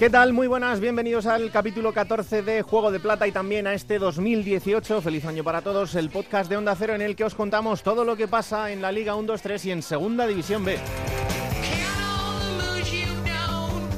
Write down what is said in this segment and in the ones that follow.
¿Qué tal? Muy buenas, bienvenidos al capítulo 14 de Juego de Plata y también a este 2018. Feliz año para todos, el podcast de Onda Cero en el que os contamos todo lo que pasa en la Liga 1, 2, 3 y en Segunda División B.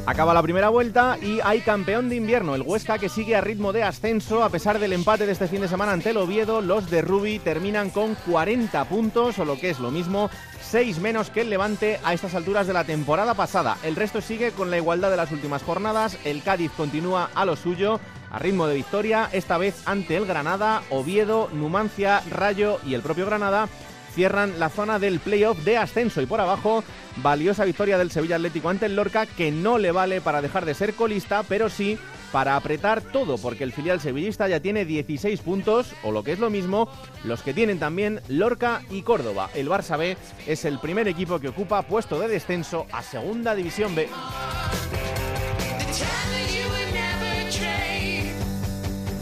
Acaba la primera vuelta y hay campeón de invierno, el Huesca que sigue a ritmo de ascenso a pesar del empate de este fin de semana ante el Oviedo. Los de Rubi terminan con 40 puntos o lo que es lo mismo, 6 menos que el Levante a estas alturas de la temporada pasada. El resto sigue con la igualdad de las últimas jornadas. El Cádiz continúa a lo suyo a ritmo de victoria, esta vez ante el Granada, Oviedo, Numancia, Rayo y el propio Granada cierran la zona del playoff de ascenso y por abajo valiosa victoria del Sevilla Atlético ante el Lorca que no le vale para dejar de ser colista, pero sí para apretar todo, porque el filial sevillista ya tiene 16 puntos, o lo que es lo mismo, los que tienen también Lorca y Córdoba. El Barça B es el primer equipo que ocupa puesto de descenso a Segunda División B.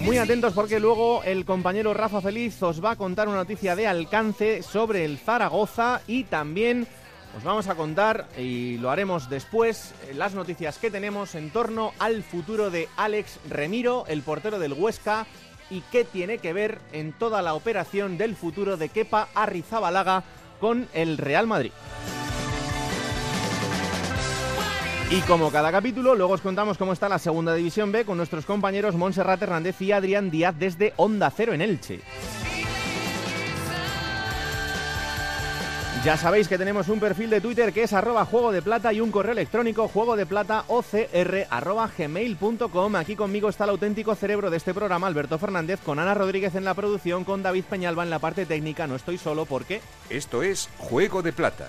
Muy atentos porque luego el compañero Rafa Feliz os va a contar una noticia de alcance sobre el Zaragoza y también os vamos a contar, y lo haremos después, las noticias que tenemos en torno al futuro de Alex Remiro, el portero del Huesca, y qué tiene que ver en toda la operación del futuro de Kepa Arrizabalaga con el Real Madrid. Y como cada capítulo, luego os contamos cómo está la segunda división B con nuestros compañeros Montserrat Hernández y Adrián Díaz desde Onda Cero en Elche. Ya sabéis que tenemos un perfil de Twitter que es arroba juego de plata y un correo electrónico juego de plata. Aquí conmigo está el auténtico cerebro de este programa, Alberto Fernández, con Ana Rodríguez en la producción, con David Peñalba en la parte técnica. No estoy solo porque... Esto es Juego de Plata,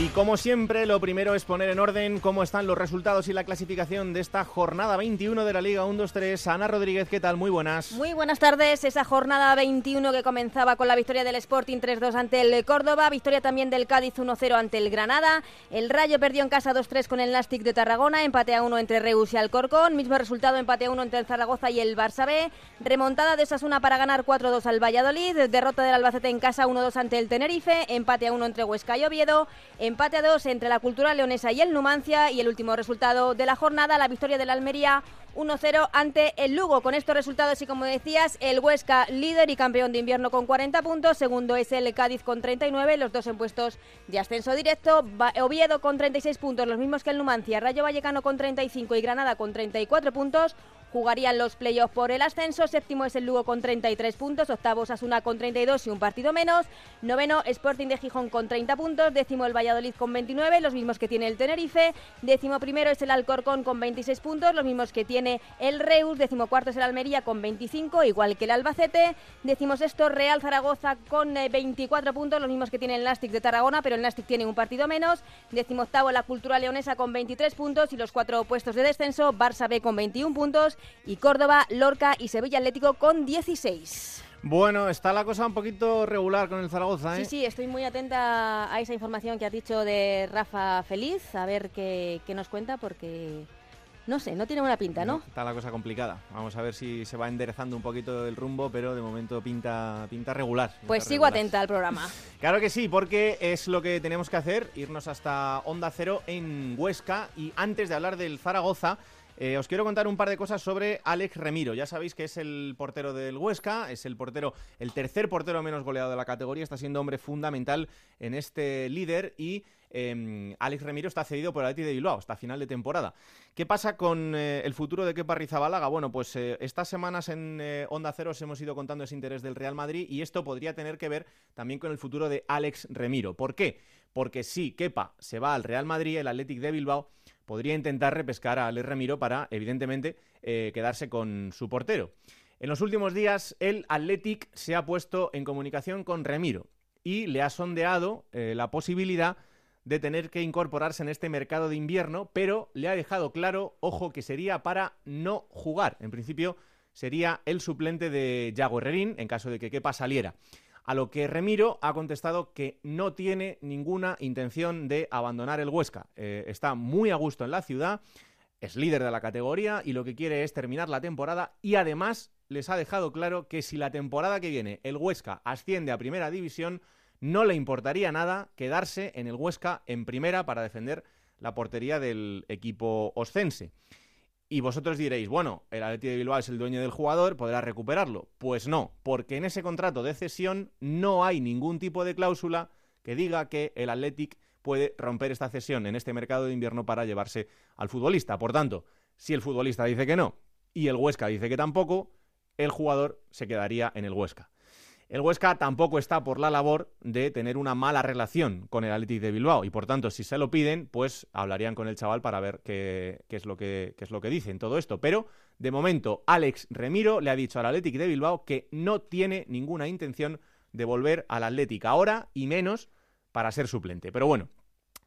Y como siempre, lo primero es poner en orden cómo están los resultados y la clasificación de esta jornada 21 de la Liga 1-2-3. Ana Rodríguez, ¿qué tal? Muy buenas. Muy buenas tardes. Esa jornada 21 que comenzaba con la victoria del Sporting 3-2 ante el Córdoba, victoria también del Cádiz 1-0 ante el Granada. El Rayo perdió en casa 2-3 con el Nastic de Tarragona, empate a 1 entre Reus y Alcorcón, mismo resultado empate a 1 entre el Zaragoza y el Barça B. Remontada de Osasuna para ganar 4-2 al Valladolid, derrota del Albacete en casa 1-2 ante el Tenerife, empate a 1 entre Huesca y Oviedo, empate a 2 entre la Cultura Leonesa y el Numancia y el último resultado de la jornada, la victoria del Almería 1-0 ante el Lugo. Con estos resultados y como decías, el Huesca líder y campeón de invierno con 40 puntos, segundo es el Cádiz con 39, los dos en puestos de ascenso directo, Oviedo con 36 puntos, los mismos que el Numancia, Rayo Vallecano con 35 y Granada con 34 puntos. Jugarían los playoffs por el ascenso. Séptimo es el Lugo con 33 puntos. Octavo Asuna con 32 y un partido menos. Noveno Sporting de Gijón con 30 puntos. Décimo el Valladolid con 29, los mismos que tiene el Tenerife. Décimo primero es el Alcorcón con 26 puntos, los mismos que tiene el Reus. Décimo cuarto es el Almería con 25, igual que el Albacete. Décimo sexto Real Zaragoza con 24 puntos, los mismos que tiene el Nastic de Tarragona, pero el Nastic tiene un partido menos. Décimo octavo la Cultura Leonesa con 23 puntos y los cuatro puestos de descenso Barça B con 21 puntos y Córdoba, Lorca y Sevilla Atlético con 16. Bueno, está la cosa un poquito regular con el Zaragoza, ¿eh? Sí, sí, estoy muy atenta a esa información que has dicho de Rafa Feliz, a ver qué, qué nos cuenta, porque no sé, no tiene buena pinta, ¿no? No, Está la cosa complicada. Vamos a ver si se va enderezando un poquito el rumbo, pero de momento pinta, pinta regular. pinta Pues sigo regular. atenta al programa. Claro que sí, porque es lo que tenemos que hacer, irnos hasta Onda Cero en Huesca. Y antes de hablar del Zaragoza, eh, os quiero contar un par de cosas sobre Alex Remiro. Ya sabéis que es el portero del Huesca, es el portero, el tercer portero menos goleado de la categoría, está siendo hombre fundamental en este líder y eh, Alex Remiro está cedido por el Athletic de Bilbao hasta final de temporada. ¿Qué pasa con eh, el futuro de Kepa Arrizabalaga? Bueno, pues eh, estas semanas en Onda Cero os hemos ido contando ese interés del Real Madrid y esto podría tener que ver también con el futuro de Alex Remiro. ¿Por qué? Porque si Kepa se va al Real Madrid, el Athletic de Bilbao podría intentar repescar a Alex Remiro para, evidentemente, eh, quedarse con su portero. En los últimos días, el Athletic se ha puesto en comunicación con Remiro y le ha sondeado eh, la posibilidad de tener que incorporarse en este mercado de invierno, pero le ha dejado claro, ojo, que sería para no jugar. En principio sería el suplente de Yago Herrerín en caso de que Kepa saliera. A lo que Remiro ha contestado que no tiene ninguna intención de abandonar el Huesca. Eh, está muy a gusto en la ciudad, es líder de la categoría y lo que quiere es terminar la temporada y además les ha dejado claro que si la temporada que viene el Huesca asciende a primera división, no le importaría nada quedarse en el Huesca en primera para defender la portería del equipo oscense. Y vosotros diréis, bueno, el Atleti de Bilbao es el dueño del jugador, podrá recuperarlo. Pues no, porque en ese contrato de cesión no hay ningún tipo de cláusula que diga que el Athletic puede romper esta cesión en este mercado de invierno para llevarse al futbolista. Por tanto, si el futbolista dice que no y el Huesca dice que tampoco, el jugador se quedaría en el Huesca. El Huesca tampoco está por la labor de tener una mala relación con el Athletic de Bilbao y por tanto si se lo piden pues hablarían con el chaval para ver qué, es, lo que, qué es lo que dicen todo esto. Pero de momento Alex Remiro le ha dicho al Athletic de Bilbao que no tiene ninguna intención de volver al Athletic ahora y menos para ser suplente. Pero bueno,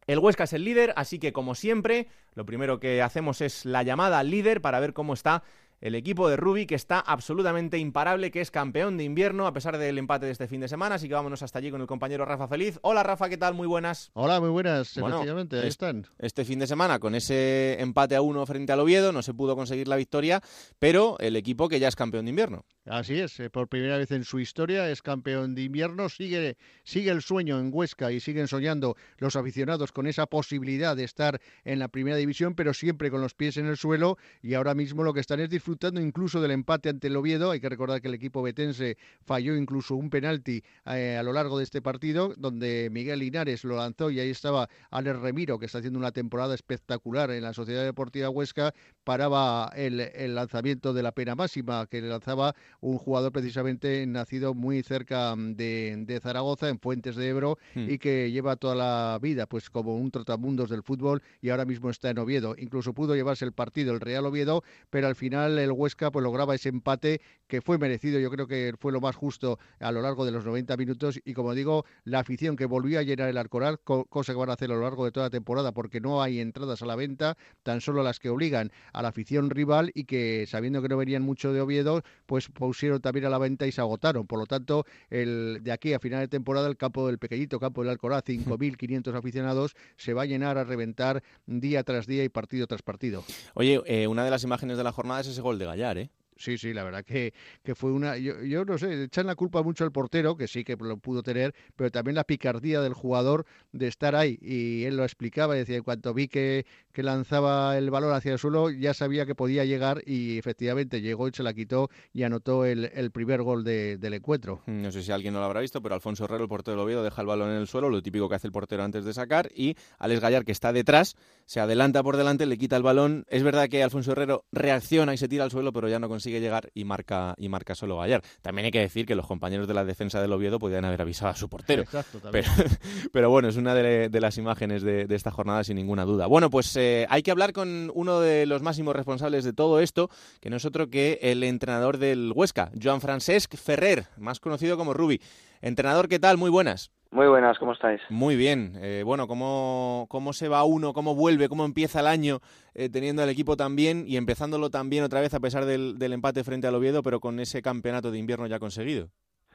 el Huesca es el líder, así que como siempre, lo primero que hacemos es la llamada al líder para ver cómo está el equipo de Rubi, que está absolutamente imparable, que es campeón de invierno a pesar del empate de este fin de semana. Así que vámonos hasta allí con el compañero Rafa Feliz. Hola Rafa, ¿qué tal? Muy buenas. Hola, muy buenas. Efectivamente, ahí están. Este fin de semana, con ese empate a uno frente al Oviedo, no se pudo conseguir la victoria, pero el equipo que ya es campeón de invierno. Así es, eh, por primera vez en su historia es campeón de invierno, sigue, sigue el sueño en Huesca y siguen soñando los aficionados con esa posibilidad de estar en la primera división, pero siempre con los pies en el suelo y ahora mismo lo que están es disfrutando incluso del empate ante el Oviedo. Hay que recordar que el equipo betense falló incluso un penalti eh, a lo largo de este partido, donde Miguel Linares lo lanzó y ahí estaba Alex Remiro, que está haciendo una temporada espectacular en la Sociedad Deportiva Huesca, paraba el, el lanzamiento de la pena máxima que le lanzaba un jugador precisamente nacido muy cerca mm, de, Zaragoza, en Fuentes de Ebro, hmm. y que lleva toda la vida pues como un trotamundos del fútbol y ahora mismo está en Oviedo. Incluso pudo llevarse el partido el Real Oviedo, pero al final el Huesca pues lograba ese empate que fue merecido, yo creo que fue lo más justo a lo largo de los 90 minutos y como digo, la afición que volvió a llenar el Alcoraz, cosa que van a hacer a lo largo de toda la temporada porque no hay entradas a la venta, tan solo las que obligan a la afición rival y que sabiendo que no venían mucho de Oviedo, pues pusieron también a la venta y se agotaron. Por lo tanto, el, de aquí a final de temporada, el campo del pequeñito campo del Alcoraz, 5.500 aficionados, se va a llenar a reventar día tras día y partido tras partido. Oye, eh, una de las imágenes de la jornada es ese gol de Gallar, ¿eh? Sí, sí, la verdad que, que fue una. Yo, yo, no sé, echan la culpa mucho al portero, que sí que lo pudo tener, pero también la picardía del jugador de estar ahí. Y él lo explicaba, decía, en cuanto vi que, que lanzaba el balón hacia el suelo, ya sabía que podía llegar y efectivamente llegó y se la quitó y anotó el, el primer gol de, del encuentro. No sé si alguien no lo habrá visto, pero Alfonso Herrero, el portero del Oviedo, deja el balón en el suelo, lo típico que hace el portero antes de sacar, y Alex Gallar, que está detrás, se adelanta por delante, le quita el balón. Es verdad que Alfonso Herrero reacciona y se tira al suelo, pero ya no consigue llegar y marca y marca solo Gallar. También hay que decir que los compañeros de la defensa del Oviedo podían haber avisado a su portero. pero, bueno, es una de, las imágenes de, esta jornada sin ninguna duda. Bueno, pues eh, hay que hablar con uno de los máximos responsables de todo esto, que no es otro que el entrenador del Huesca, Joan Francesc Ferrer, más conocido como Rubi. Entrenador, ¿qué tal? Muy buenas. Muy buenas, ¿cómo estáis? Muy bien. Eh, bueno, ¿cómo, ¿cómo se va uno? ¿Cómo vuelve? ¿Cómo empieza el año eh, teniendo el equipo tan bien y empezándolo tan bien otra vez a pesar del, empate frente al Oviedo, pero con ese campeonato de invierno ya conseguido?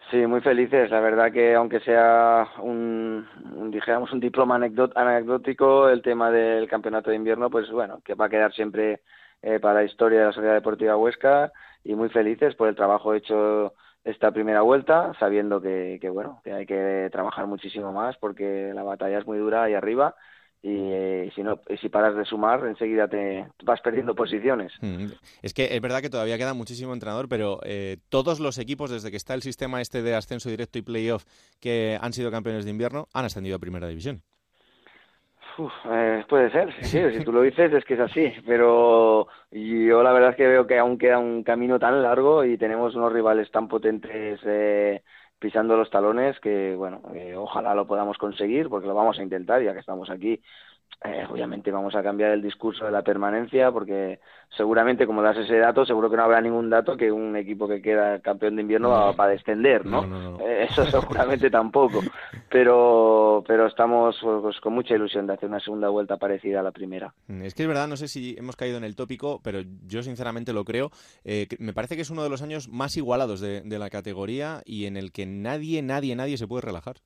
Sí, muy felices. La verdad que aunque sea un, dijéramos un diploma anecdótico el tema del campeonato de invierno, pues bueno, que va a quedar siempre eh, para la historia de la Sociedad Deportiva Huesca y muy felices por el trabajo hecho esta primera vuelta, sabiendo que, que, bueno, que hay que trabajar muchísimo más porque la batalla es muy dura ahí arriba y eh, si no si paras de sumar enseguida te vas perdiendo posiciones. Mm. es que es verdad que todavía queda muchísimo entrenador pero eh, todos los equipos desde que está el sistema este de ascenso directo y playoff que han sido campeones de invierno han ascendido a primera división eh, puede ser, sí, si tú lo dices es que es así, pero yo la verdad es que veo que aún queda un camino tan largo y tenemos unos rivales tan potentes eh, pisando los talones que, bueno, ojalá lo podamos conseguir porque lo vamos a intentar ya que estamos aquí eh, obviamente vamos a cambiar el discurso de la permanencia porque seguramente como das ese dato seguro que no habrá ningún dato que un equipo que queda campeón de invierno va, a descender no, eh, eso seguramente tampoco. Pero pero estamos pues, con mucha ilusión de hacer una segunda vuelta parecida a la primera. Es que es verdad no sé si hemos caído en el tópico pero yo sinceramente lo creo. Eh, me parece que es uno de los años más igualados de la categoría y en el que nadie nadie nadie se puede relajar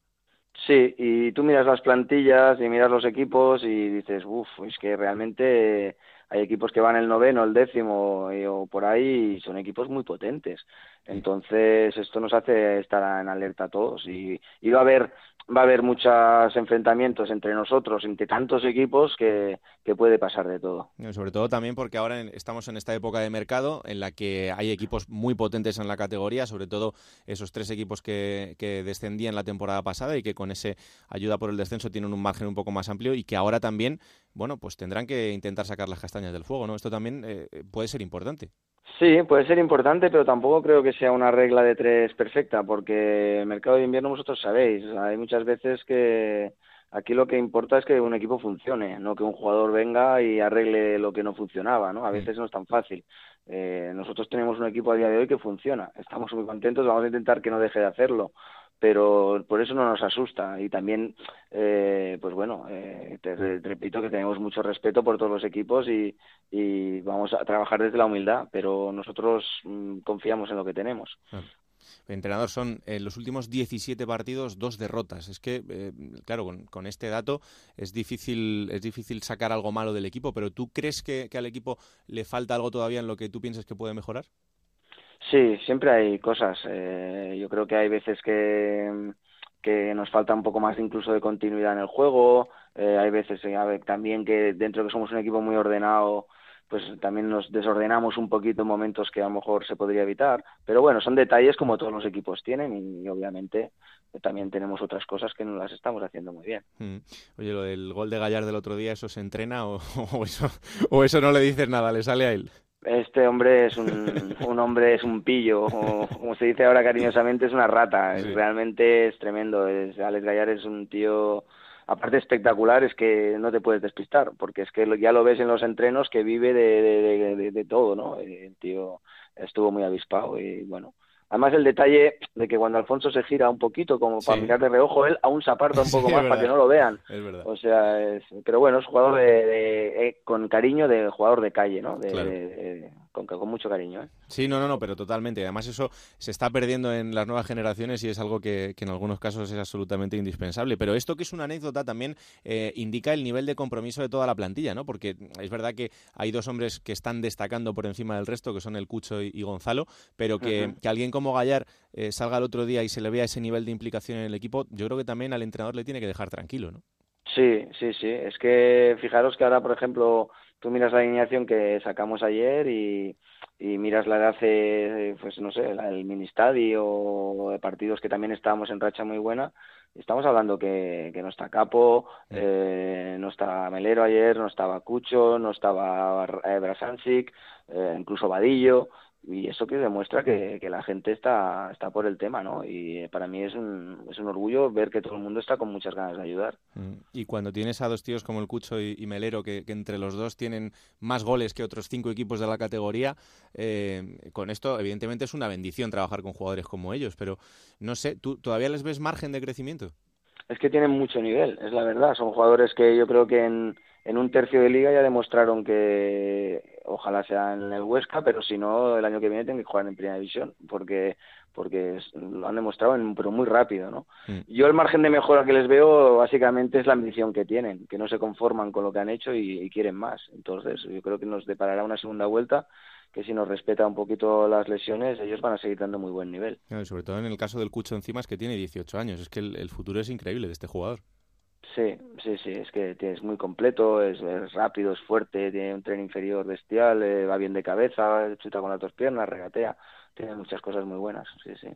Sí, y tú miras las plantillas y miras los equipos y dices, uff, es que realmente hay equipos que van el noveno, el décimo o por ahí y son equipos muy potentes. Entonces, esto nos hace estar en alerta a todos y, y va a haber va a haber muchos enfrentamientos entre nosotros, entre tantos equipos, que, puede pasar de todo. Sobre todo también porque ahora estamos en esta época de mercado en la que hay equipos muy potentes en la categoría, sobre todo esos tres equipos que, que descendían la temporada pasada y que con ese ayuda por el descenso tienen un margen un poco más amplio y que ahora también, bueno, pues tendrán que intentar sacar las castañas del fuego, ¿no? Esto también eh, puede ser importante. Sí, puede ser importante, pero tampoco creo que sea una regla de tres perfecta, porque el mercado de invierno vosotros sabéis, hay muchas veces que aquí lo que importa es que un equipo funcione, no que un jugador venga y arregle lo que no funcionaba, ¿no? A veces no es tan fácil. Eh, nosotros tenemos un equipo a día de hoy que funciona, estamos muy contentos, vamos a intentar que no deje de hacerlo, pero por eso no nos asusta y también eh, pues bueno eh, te, repito que tenemos mucho respeto por todos los equipos y, vamos a trabajar desde la humildad pero nosotros mm, confiamos en lo que tenemos Entrenador, son eh, los últimos 17 partidos dos derrotas. Es que, claro, con, este dato es difícil, es difícil sacar algo malo del equipo, pero ¿tú crees que, que al equipo le falta algo todavía en lo que tú piensas que puede mejorar? Sí, siempre hay cosas. Eh, yo creo que hay veces que, que nos falta un poco más incluso de continuidad en el juego. Eh, hay veces eh, también que dentro de que somos un equipo muy ordenado, pues también nos desordenamos un poquito en momentos que a lo mejor se podría evitar. Pero bueno, son detalles como todos los equipos tienen y, obviamente también tenemos otras cosas que no las estamos haciendo muy bien. Mm. Oye, lo del gol de Gallar del otro día, ¿eso se entrena o, eso, o eso no le dices nada, le sale a él? Este hombre es un, un hombre, es un pillo, o como se dice ahora cariñosamente, es una rata. Realmente es tremendo. Es, Alex Gallar es un tío, aparte espectacular, es que no te puedes despistar, porque es que ya lo ves en los entrenos que vive de, de, de, de todo, ¿no? El tío estuvo muy avispado y bueno, Además, el detalle de que cuando Alfonso se gira un poquito, como para mirar de reojo, él aún se aparta un poco más para que no lo vean. Es verdad. O sea, es, pero bueno, es jugador de, eh, con cariño de jugador de calle, ¿no? de, con, con mucho cariño. ¿eh? Sí, no, no, no, pero totalmente. Además eso se está perdiendo en las nuevas generaciones y es algo que, en algunos casos es absolutamente indispensable. Pero esto que es una anécdota también eh, indica el nivel de compromiso de toda la plantilla, ¿no? Porque es verdad que hay dos hombres que están destacando por encima del resto, que son el Cucho y, Gonzalo, pero que, alguien como Gallar eh, salga el otro día y se le vea ese nivel de implicación en el equipo, yo creo que también al entrenador le tiene que dejar tranquilo, ¿no? Sí, sí, sí. Es que fijaros que ahora, por ejemplo, tú miras la alineación que sacamos ayer y, y miras la de hace, pues no sé, el ministadio o de partidos que también estábamos en racha muy buena, estamos hablando que, que no está Capo, eh, no está Melero ayer, no estaba Cucho, no estaba eh, Brasancic, eh, incluso Vadillo, y eso que demuestra que, que, la gente está, está por el tema, ¿no? Y para mí es un, es un orgullo ver que todo el mundo está con muchas ganas de ayudar. Mm. Y cuando tienes a dos tíos como el Cucho y, Melero, que, entre los dos tienen más goles que otros cinco equipos de la categoría, eh, con esto evidentemente es una bendición trabajar con jugadores como ellos, pero no sé, ¿tú todavía les ves margen de crecimiento? Es que tienen mucho nivel, es la verdad. Son jugadores que yo creo que en, en un tercio de liga ya demostraron que ojalá sea en el Huesca, pero si no el año que viene tienen que jugar en primera división porque porque lo han demostrado en, pero muy rápido, ¿no? Mm. Yo el margen de mejora que les veo básicamente es la ambición que tienen, que no se conforman con lo que han hecho y, quieren más. Entonces yo creo que nos deparará una segunda vuelta que si nos respeta un poquito las lesiones, ellos van a seguir dando muy buen nivel. sobre todo en el caso del Cucho encima es que tiene 18 años, es que el futuro es increíble de este jugador. Sí, sí, sí, es que es muy completo, es, rápido, es fuerte, tiene un tren inferior bestial, eh, va bien de cabeza, chuta con las dos piernas, regatea. Tiene muchas cosas muy buenas, sí, sí.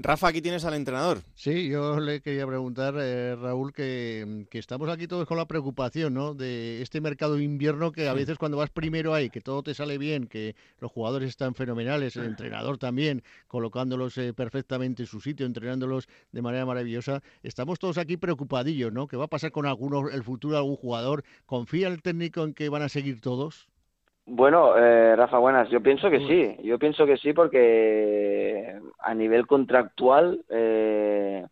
Rafa, aquí tienes al entrenador. Sí, yo le quería preguntar, eh, Raúl, que, estamos aquí todos con la preocupación ¿no? de este mercado de invierno que a veces cuando vas primero ahí, que todo te sale bien, que los jugadores están fenomenales, el entrenador también, colocándolos eh, perfectamente en su sitio, entrenándolos de manera maravillosa, estamos todos aquí preocupadillos, ¿no? ¿Qué va a pasar con alguno, el futuro de algún jugador? ¿Confía el técnico en que van a seguir todos? Bueno, eh, Rafa, buenas. Yo pienso que sí. Yo pienso que sí porque a nivel contractual eh,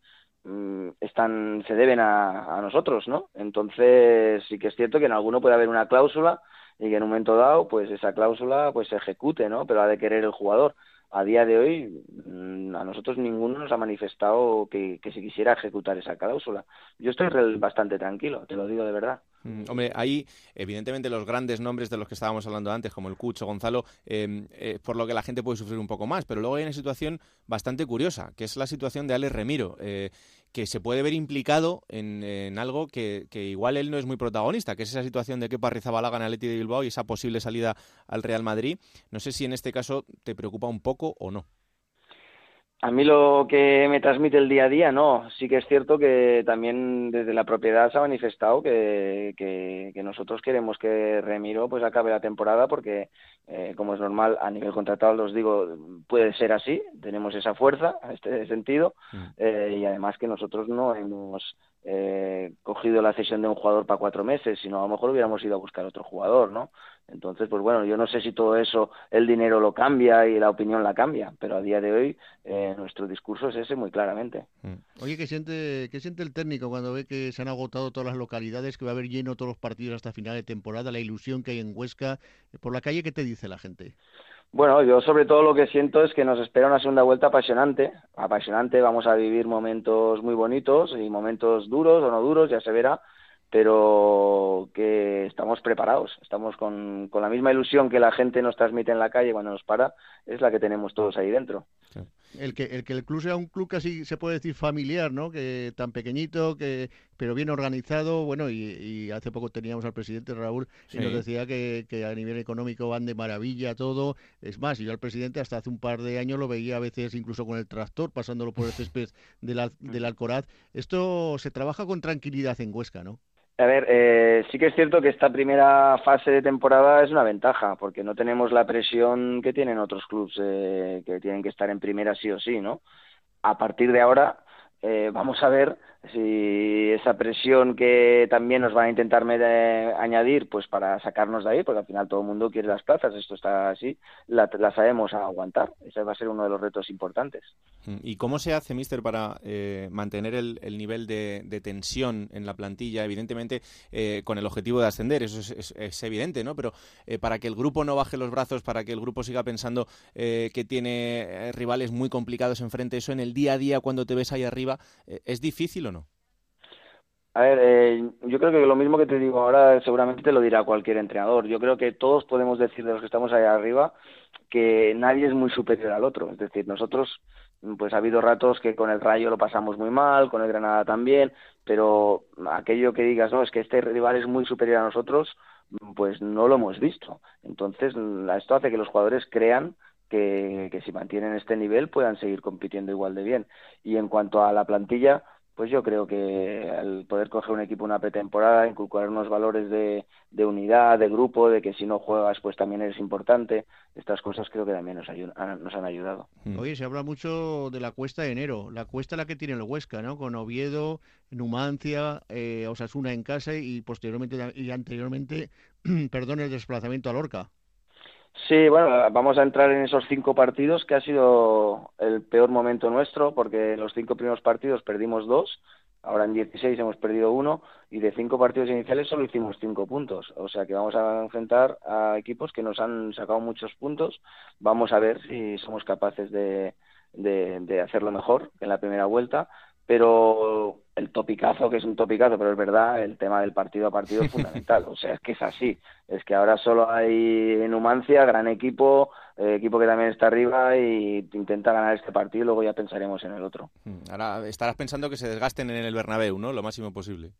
mm, están se deben a, nosotros, ¿no? Entonces sí que es cierto que en alguno puede haber una cláusula y que en un momento dado, pues esa cláusula pues se ejecute, ¿no? Pero ha de querer el jugador. A día de hoy mm, a nosotros ninguno nos ha manifestado que, que se quisiera ejecutar esa cláusula. Yo estoy bastante tranquilo, te lo digo de verdad. Mm, hombre, ahí evidentemente los grandes nombres de los que estábamos hablando antes, como el Cucho, Gonzalo, em, eh, por lo que la gente puede sufrir un poco más, pero luego hay una situación bastante curiosa, que es la situación de Alex Remiro, eh, que se puede ver implicado en, algo que, igual él no es muy protagonista, que es esa situación de que Rizabalaga en Atleti de Bilbao y esa posible salida al Real Madrid. No sé si en este caso te preocupa un poco o no. A mí lo que me transmite el día a día, no. Sí que es cierto que también desde la propiedad se ha manifestado que, que, nosotros queremos que Remiro pues acabe la temporada porque, eh, como es normal, a nivel contratado, los digo, puede ser así. Tenemos esa fuerza en este sentido mm. eh, y además que nosotros no hemos eh, cogido la cesión de un jugador para cuatro meses, sino a lo mejor hubiéramos ido a buscar otro jugador, ¿no? Entonces, pues bueno, yo no sé si todo eso, el dinero lo cambia y la opinión la cambia, pero a día de hoy eh, nuestro discurso es ese muy claramente. Mm. Oye, ¿qué siente, ¿qué siente el técnico cuando ve que se han agotado todas las localidades, que va a haber lleno todos los partidos hasta final de temporada, la ilusión que hay en Huesca? Por la calle, ¿qué te dice la gente? Bueno, yo sobre todo lo que siento es que nos espera una segunda vuelta apasionante. Apasionante, vamos a vivir momentos muy bonitos y momentos duros o no duros, ya se verá, pero que estamos preparados, estamos con, con la misma ilusión que la gente nos transmite en la calle cuando nos para, es la que tenemos todos ahí dentro el que el que el club sea un club casi se puede decir familiar, ¿no? Que tan pequeñito, que pero bien organizado, bueno, y, hace poco teníamos al presidente Raúl y nos decía que, que, a nivel económico van de maravilla todo. Es más, yo al presidente hasta hace un par de años lo veía a veces incluso con el tractor pasándolo por el césped del, del Alcoraz. Esto se trabaja con tranquilidad en Huesca, ¿no? A ver, eh, sí que es cierto que esta primera fase de temporada es una ventaja, porque no tenemos la presión que tienen otros clubes eh, que tienen que estar en primera sí o sí, ¿no? A partir de ahora eh, vamos a ver si esa presión que también nos van a intentar añadir pues para sacarnos de ahí, porque al final todo el mundo quiere las plazas, esto está así, la, sabemos aguantar. Ese va a ser uno de los retos importantes. ¿Y cómo se hace, Mister, para eh, mantener el, nivel de, tensión en la plantilla? Evidentemente, eh, con el objetivo de ascender, eso es, evidente, ¿no? Pero eh, para que el grupo no baje los brazos, para que el grupo siga pensando que tiene rivales muy complicados enfrente, eso en el día a día, cuando te ves ahí arriba, ¿es difícil o no? A ver, eh, yo creo que lo mismo que te digo ahora seguramente te lo dirá cualquier entrenador. Yo creo que todos podemos decir de los que estamos ahí arriba que nadie es muy superior al otro. Es decir, nosotros, pues ha habido ratos que con el Rayo lo pasamos muy mal, con el Granada también, pero aquello que digas, no, es que este rival es muy superior a nosotros, pues no lo hemos visto. Entonces, esto hace que los jugadores crean que, que si mantienen este nivel puedan seguir compitiendo igual de bien. Y en cuanto a la plantilla, pues yo creo que al poder coger un equipo una pretemporada, inculcar unos valores de, de, unidad, de grupo, de que si no juegas pues también eres importante, estas cosas creo que también nos, nos han ayudado. Mm. Oye, se habla mucho de la cuesta de enero, la cuesta la que tiene el Huesca, ¿no? Con Oviedo, Numancia, eh, Osasuna en casa y posteriormente y anteriormente, perdón, el desplazamiento a Lorca. Sí, bueno, vamos a entrar en esos cinco partidos que ha sido el peor momento nuestro porque los cinco primeros partidos perdimos dos, ahora en 16 hemos perdido uno y de cinco partidos iniciales solo hicimos cinco puntos. O sea que vamos a enfrentar a equipos que nos han sacado muchos puntos. Vamos a ver si somos capaces de, de, hacerlo mejor en la primera vuelta pero el topicazo, que es un topicazo, pero es verdad, el tema del partido a partido es fundamental. O sea, es que es así. Es que ahora solo hay Numancia, gran equipo, eh, equipo que también está arriba y intenta ganar este partido y luego ya pensaremos en el otro. Hmm, ahora estarás pensando que se desgasten en el Bernabéu, ¿no? Lo máximo posible.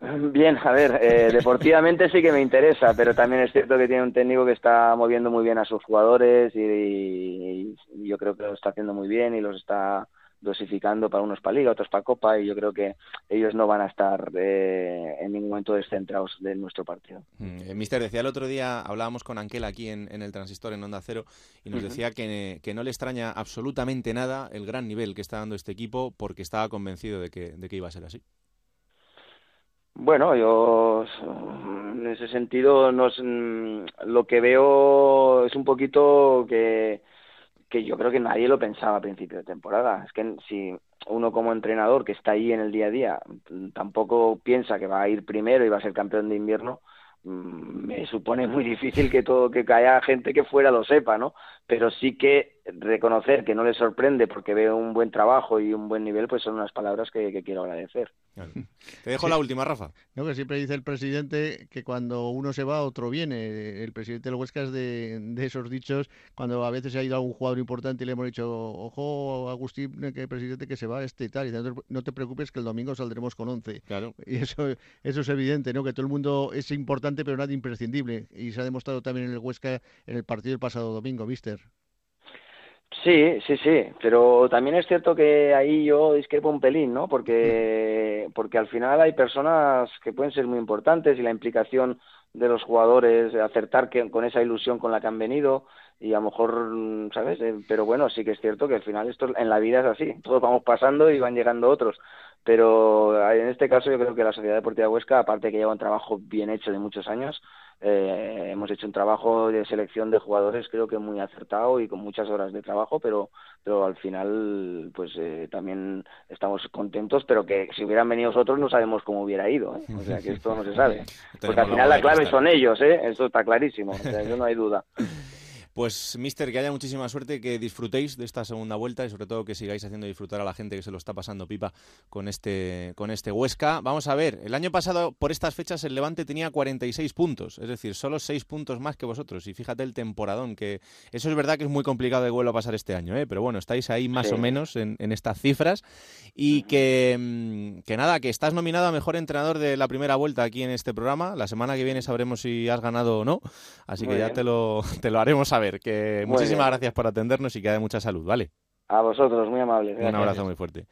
Bien, a ver, eh, deportivamente sí que me interesa, pero también es cierto que tiene un técnico que está moviendo muy bien a sus jugadores y, yo creo que lo está haciendo muy bien y los está dosificando para unos para Liga, otros para Copa y yo creo que ellos no van a estar eh, en ningún momento descentrados de nuestro partido. Mm, eh, mister, decía el otro día, hablábamos con Anquel aquí en, el Transistor en Onda Cero y nos decía que, no le extraña absolutamente nada el gran nivel que está dando este equipo porque estaba convencido de que, de que iba a ser así. Bueno, yo en ese sentido no mm, lo que veo es un poquito que, que yo creo que nadie lo pensaba a principio de temporada. Es que si uno como entrenador que está ahí en el día a día tampoco piensa que va a ir primero y va a ser campeón de invierno, mm, me supone muy difícil que todo que haya gente que fuera lo sepa, ¿no? Pero sí que reconocer que no le sorprende porque veo un buen trabajo y un buen nivel, pues son unas palabras que, quiero agradecer. Te dejo la última, Rafa. No, que siempre dice el presidente que cuando uno se va, otro viene. El presidente del Huesca es de, esos dichos, cuando a veces se ha ido algún jugador importante y le hemos dicho, ojo, Agustín, que el presidente que se va este y tal, y no te preocupes que el domingo saldremos con 11. Claro. Y eso, eso es evidente, ¿no? Que todo el mundo es importante, pero nada imprescindible. Y se ha demostrado también en el Huesca en el partido del pasado domingo, Sí, sí, sí, pero también es cierto que ahí yo discrepo un pelín, ¿no? Porque, porque al final hay personas que pueden ser muy importantes y la implicación de los jugadores, acertar que, con esa ilusión con la que han venido y a lo mejor, ¿sabes? Eh, pero bueno, sí que es cierto que al final esto en la vida es así, todos vamos pasando y van llegando otros, pero en este caso yo creo que la Sociedad Deportiva Huesca, aparte que lleva un trabajo bien hecho de muchos años, eh, hemos hecho un trabajo de selección de jugadores creo que muy acertado y con muchas horas de trabajo, pero, pero al final pues eh, también estamos contentos, pero que si hubieran venido otros no sabemos cómo hubiera ido, ¿eh? o sea que esto no se sabe, porque al final la clave son ellos, ¿eh? eso está clarísimo, o sea, eso no hay duda. Pues, Mister, que haya muchísima suerte, que disfrutéis de esta segunda vuelta y sobre todo que sigáis haciendo disfrutar a la gente que se lo está pasando pipa con este, con este Huesca. Vamos a ver, el año pasado por estas fechas el Levante tenía 46 puntos, es decir, solo 6 puntos más que vosotros. Y fíjate el temporadón, que eso es verdad que es muy complicado de vuelo a pasar este año, ¿eh? pero bueno, estáis ahí más o menos en, estas cifras. Y que, mm, que nada, que estás nominado a mejor entrenador de la primera vuelta aquí en este programa. La semana que viene sabremos si has ganado o no, así que ya te lo, te lo haremos saber que muchísimas gracias por atendernos y que haya mucha salud, ¿vale? A vosotros, muy amable. Un abrazo muy fuerte.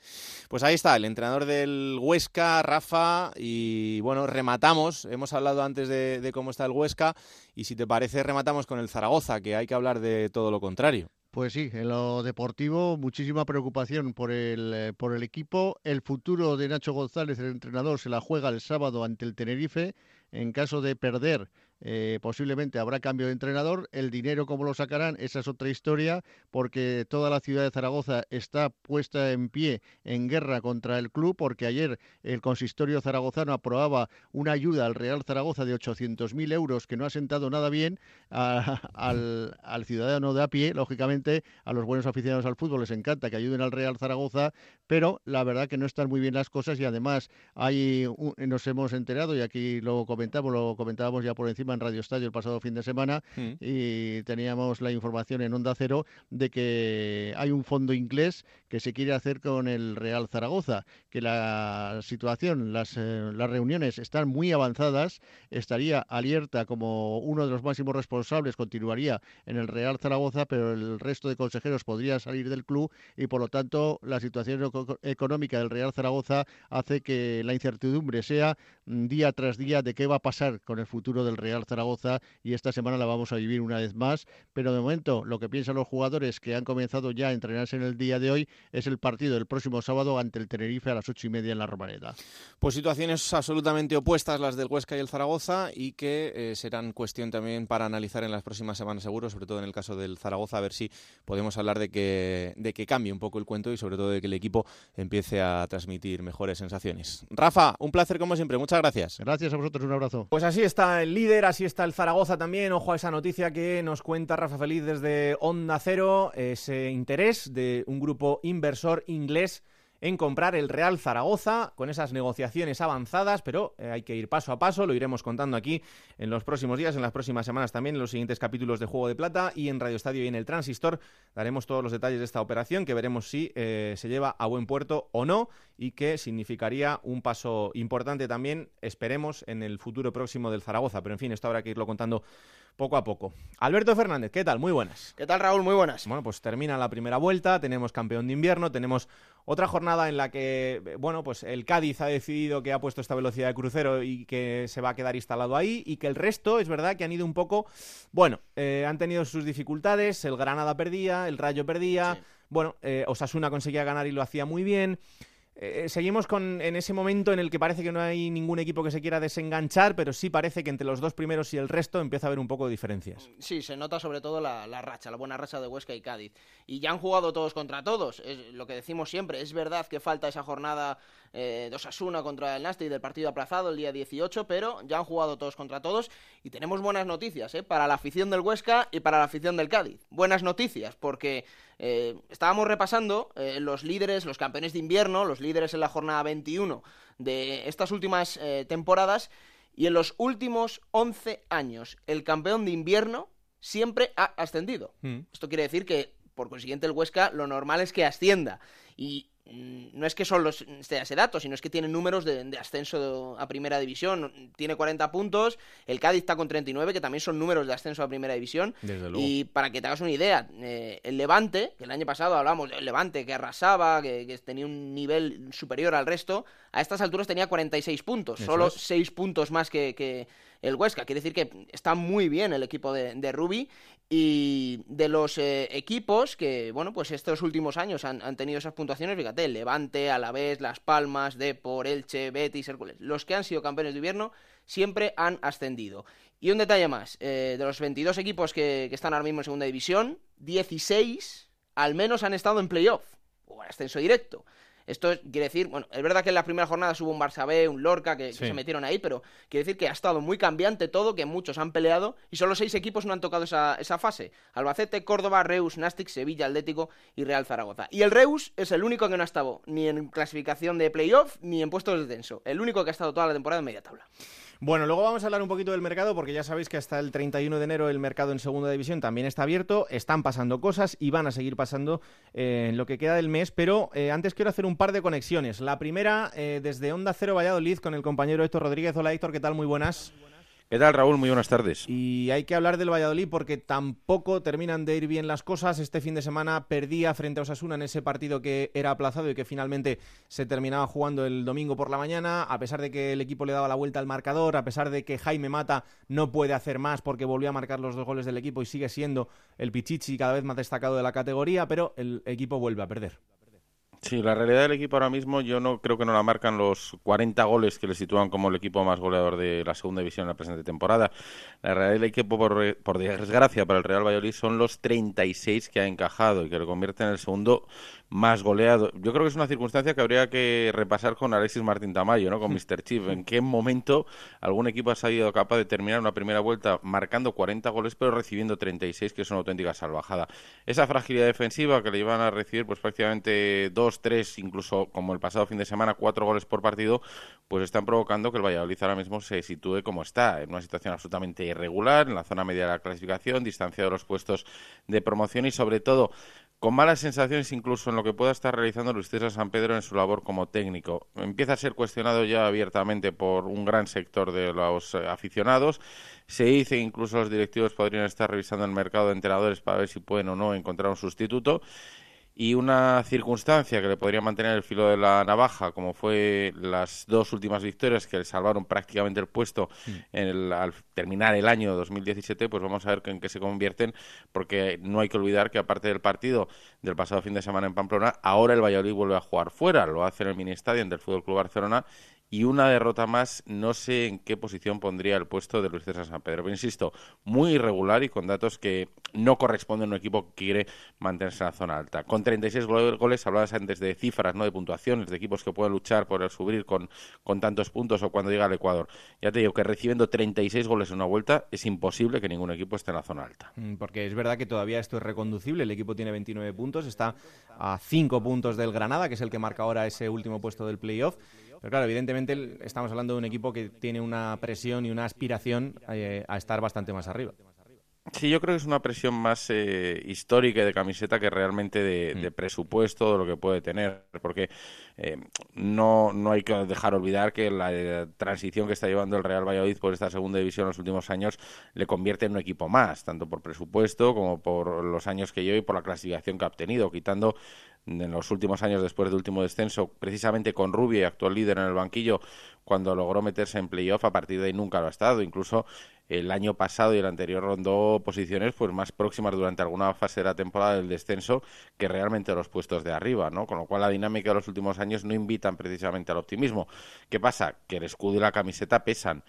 Pues ahí está, el entrenador del Huesca, Rafa, y bueno, rematamos. Hemos hablado antes de, cómo está el Huesca, y si te parece, rematamos con el Zaragoza, que hay que hablar de todo lo contrario. Pues sí, en lo deportivo muchísima preocupación por el, por el equipo. El futuro de Nacho González, el entrenador, se la juega el sábado ante el Tenerife. En caso de perder, eh, posiblemente habrá cambio de entrenador. El dinero, cómo lo sacarán, esa es otra historia, porque toda la ciudad de Zaragoza está puesta en pie en guerra contra el club, porque ayer el consistorio zaragozano aprobaba una ayuda al Real Zaragoza de 800.000 euros, que no ha sentado nada bien al, al, ciudadano de a pie. Lógicamente, a los buenos aficionados al fútbol les encanta que ayuden al Real Zaragoza, pero la verdad que no están muy bien las cosas y además hay, nos hemos enterado, y aquí lo comentamos, lo comentábamos ya por encima, en Radio Estadio el pasado fin de semana mm. y teníamos la información en Onda Cero de que hay un fondo inglés que se quiere hacer con el Real Zaragoza, que la situación, las, eh, las reuniones están muy avanzadas, estaría alerta como uno de los máximos responsables, continuaría en el Real Zaragoza, pero el resto de consejeros podría salir del club y por lo tanto la situación económica del Real Zaragoza hace que la incertidumbre sea día tras día de qué va a pasar con el futuro del Real Zaragoza y esta semana la vamos a vivir una vez más. Pero de momento lo que piensan los jugadores que han comenzado ya a entrenarse en el día de hoy es el partido del próximo sábado ante el Tenerife a las ocho y media en la Romareda. Pues situaciones absolutamente opuestas las del Huesca y el Zaragoza y que eh, serán cuestión también para analizar en las próximas semanas seguro, sobre todo en el caso del Zaragoza, a ver si podemos hablar de que, de que cambie un poco el cuento y sobre todo de que el equipo empiece a transmitir mejores sensaciones. Rafa, un placer como siempre, muchas gracias. Gracias a vosotros, un abrazo. Pues así está el líder así está el Zaragoza también. Ojo a esa noticia que nos cuenta Rafa Feliz desde Onda Cero, ese interés de un grupo inversor inglés en comprar el Real Zaragoza con esas negociaciones avanzadas, pero eh, hay que ir paso a paso, lo iremos contando aquí en los próximos días, en las próximas semanas también, en los siguientes capítulos de Juego de Plata y en Radio Estadio y en el Transistor daremos todos los detalles de esta operación que veremos si eh, se lleva a buen puerto o no y que significaría un paso importante también, esperemos, en el futuro próximo del Zaragoza. Pero en fin, esto habrá que irlo contando poco a poco. Alberto Fernández, ¿qué tal? Muy buenas. ¿Qué tal, Raúl? Muy buenas. Bueno, pues termina la primera vuelta, tenemos campeón de invierno, tenemos otra jornada en la que, bueno, pues el Cádiz ha decidido que ha puesto esta velocidad de crucero y que se va a quedar instalado ahí y que el resto es verdad que han ido un poco, bueno, eh, han tenido sus dificultades, el Granada perdía, el Rayo perdía, bueno, eh, Osasuna conseguía ganar y lo hacía muy bien. Eh, seguimos con en ese momento en el que parece que no hay ningún equipo que se quiera desenganchar, pero sí parece que entre los dos primeros y el resto empieza a haber un poco de diferencias. Sí, se nota sobre todo la, racha, la buena racha de Huesca y Cádiz. Y ya han jugado todos contra todos, es lo que decimos siempre. Es verdad que falta esa jornada eh, de Osasuna contra el Nasti del partido aplazado el día 18, pero ya han jugado todos contra todos y tenemos buenas noticias ¿eh? para la afición del Huesca y para la afición del Cádiz. Buenas noticias porque eh, estábamos repasando eh, los líderes, los campeones de invierno, los líderes en la jornada 21 de estas últimas temporadas y en los últimos 11 años el campeón de invierno siempre ha ascendido. Mm. Esto quiere decir que por consiguiente el Huesca lo normal es que ascienda. Y no es que solo esté ese dato, sino es que tiene números de, ascenso a primera división. Tiene 40 puntos, el Cádiz está con 39, que también son números de ascenso a primera división. Y para que te hagas una idea, eh, el Levante, que el año pasado hablamos del Levante, que arrasaba, que, tenía un nivel superior al resto, a estas alturas tenía 46 puntos, solo 6 puntos más que, el Huesca. Quiere decir que está muy bien el equipo de, de Rubi y de los eh, equipos que, bueno, pues estos últimos años han, tenido esas puntuaciones, fíjate, Levante, Alavés, Las Palmas, Depor, Elche, Betis, Hércules, los que han sido campeones de invierno siempre han ascendido. Y un detalle más, eh, de los 22 equipos que, que, están ahora mismo en segunda división, 16 al menos han estado en playoff, o en ascenso directo. Esto quiere decir, bueno, es verdad que en la primera jornada hubo un Barça B, un Lorca que, se metieron ahí, pero quiere decir que ha estado muy cambiante todo, que muchos han peleado y solo seis equipos no han tocado esa, esa fase. Albacete, Córdoba, Reus, Nastic, Sevilla, Atlético y Real Zaragoza. Y el Reus es el único que no ha estado ni en clasificación de playoff ni en puestos de descenso. El único que ha estado toda la temporada en media tabla. Bueno, luego vamos a hablar un poquito del mercado porque ya sabéis que hasta el 31 de enero el mercado en segunda división también está abierto, están pasando cosas y van a seguir pasando eh, en lo que queda del mes, pero eh, antes quiero hacer un par de conexiones. La primera eh, desde Onda Cero Valladolid con el compañero Héctor Rodríguez. Hola Héctor, ¿qué tal? Muy buenas. ¿Qué tal, Raúl? Muy buenas tardes. Y hay que hablar del Valladolid porque tampoco terminan de ir bien las cosas. Este fin de semana perdía frente a Osasuna en ese partido que era aplazado y que finalmente se terminaba jugando el domingo por la mañana, a pesar de que el equipo le daba la vuelta al marcador, a pesar de que Jaime Mata no puede hacer más porque volvió a marcar los dos goles del equipo y sigue siendo el Pichichi cada vez más destacado de la categoría, pero el equipo vuelve a perder. Sí, la realidad del equipo ahora mismo yo no creo que no la marcan los 40 goles que le sitúan como el equipo más goleador de la segunda división en la presente temporada. La realidad del equipo, por, por desgracia para el Real Valladolid, son los 36 que ha encajado y que lo convierte en el segundo más goleado. Yo creo que es una circunstancia que habría que repasar con Alexis Martín Tamayo, ¿no? con Mr. Chief. ¿En qué momento algún equipo ha sido capaz de terminar una primera vuelta marcando 40 goles pero recibiendo 36, que es una auténtica salvajada? Esa fragilidad defensiva que le iban a recibir pues prácticamente dos, tres, incluso como el pasado fin de semana, cuatro goles por partido, pues están provocando que el Valladolid ahora mismo se sitúe como está, en una situación absolutamente irregular, en la zona media de la clasificación, distanciado de los puestos de promoción y sobre todo con malas sensaciones incluso en lo que pueda estar realizando Luis César San Pedro en su labor como técnico. Empieza a ser cuestionado ya abiertamente por un gran sector de los eh, aficionados. Se dice incluso los directivos podrían estar revisando el mercado de entrenadores para ver si pueden o no encontrar un sustituto y una circunstancia que le podría mantener el filo de la navaja, como fue las dos últimas victorias que le salvaron prácticamente el puesto mm. en el, al terminar el año 2017, pues vamos a ver en qué se convierten, porque no hay que olvidar que aparte del partido del pasado fin de semana en Pamplona, ahora el Valladolid vuelve a jugar fuera, lo hace en el mini estadio del Fútbol Club Barcelona y una derrota más, no sé en qué posición pondría el puesto de Luis César San Pedro. Pero insisto, muy irregular y con datos que no corresponden a un equipo que quiere mantenerse en la zona alta. Con 36 goles, hablabas antes de cifras, no de puntuaciones, de equipos que pueden luchar por subir con, con tantos puntos o cuando llega al Ecuador. Ya te digo que recibiendo 36 goles en una vuelta es imposible que ningún equipo esté en la zona alta. Mm, porque es verdad que todavía esto es reconducible. El equipo tiene 29 puntos, está a 5 puntos del Granada, que es el que marca ahora ese último puesto del playoff. Pero claro, evidentemente estamos hablando de un equipo que tiene una presión y una aspiración eh, a estar bastante más arriba. Sí, yo creo que es una presión más eh, histórica de camiseta que realmente de, mm. presupuesto de lo que puede tener, porque eh, no, no hay que dejar olvidar que la transición que está llevando el Real Valladolid por esta segunda división en los últimos años le convierte en un equipo más, tanto por presupuesto como por los años que lleva y por la clasificación que ha obtenido, quitando en los últimos años después del último descenso, precisamente con Rubio, actual líder en el banquillo, cuando logró meterse en playoff, a partir de ahí nunca lo ha estado. Incluso el año pasado y el anterior rondó posiciones pues más próximas durante alguna fase de la temporada del descenso que realmente los puestos de arriba, ¿no? Con lo cual la dinámica de los últimos años no invitan precisamente al optimismo. ¿Qué pasa? Que el escudo y la camiseta pesan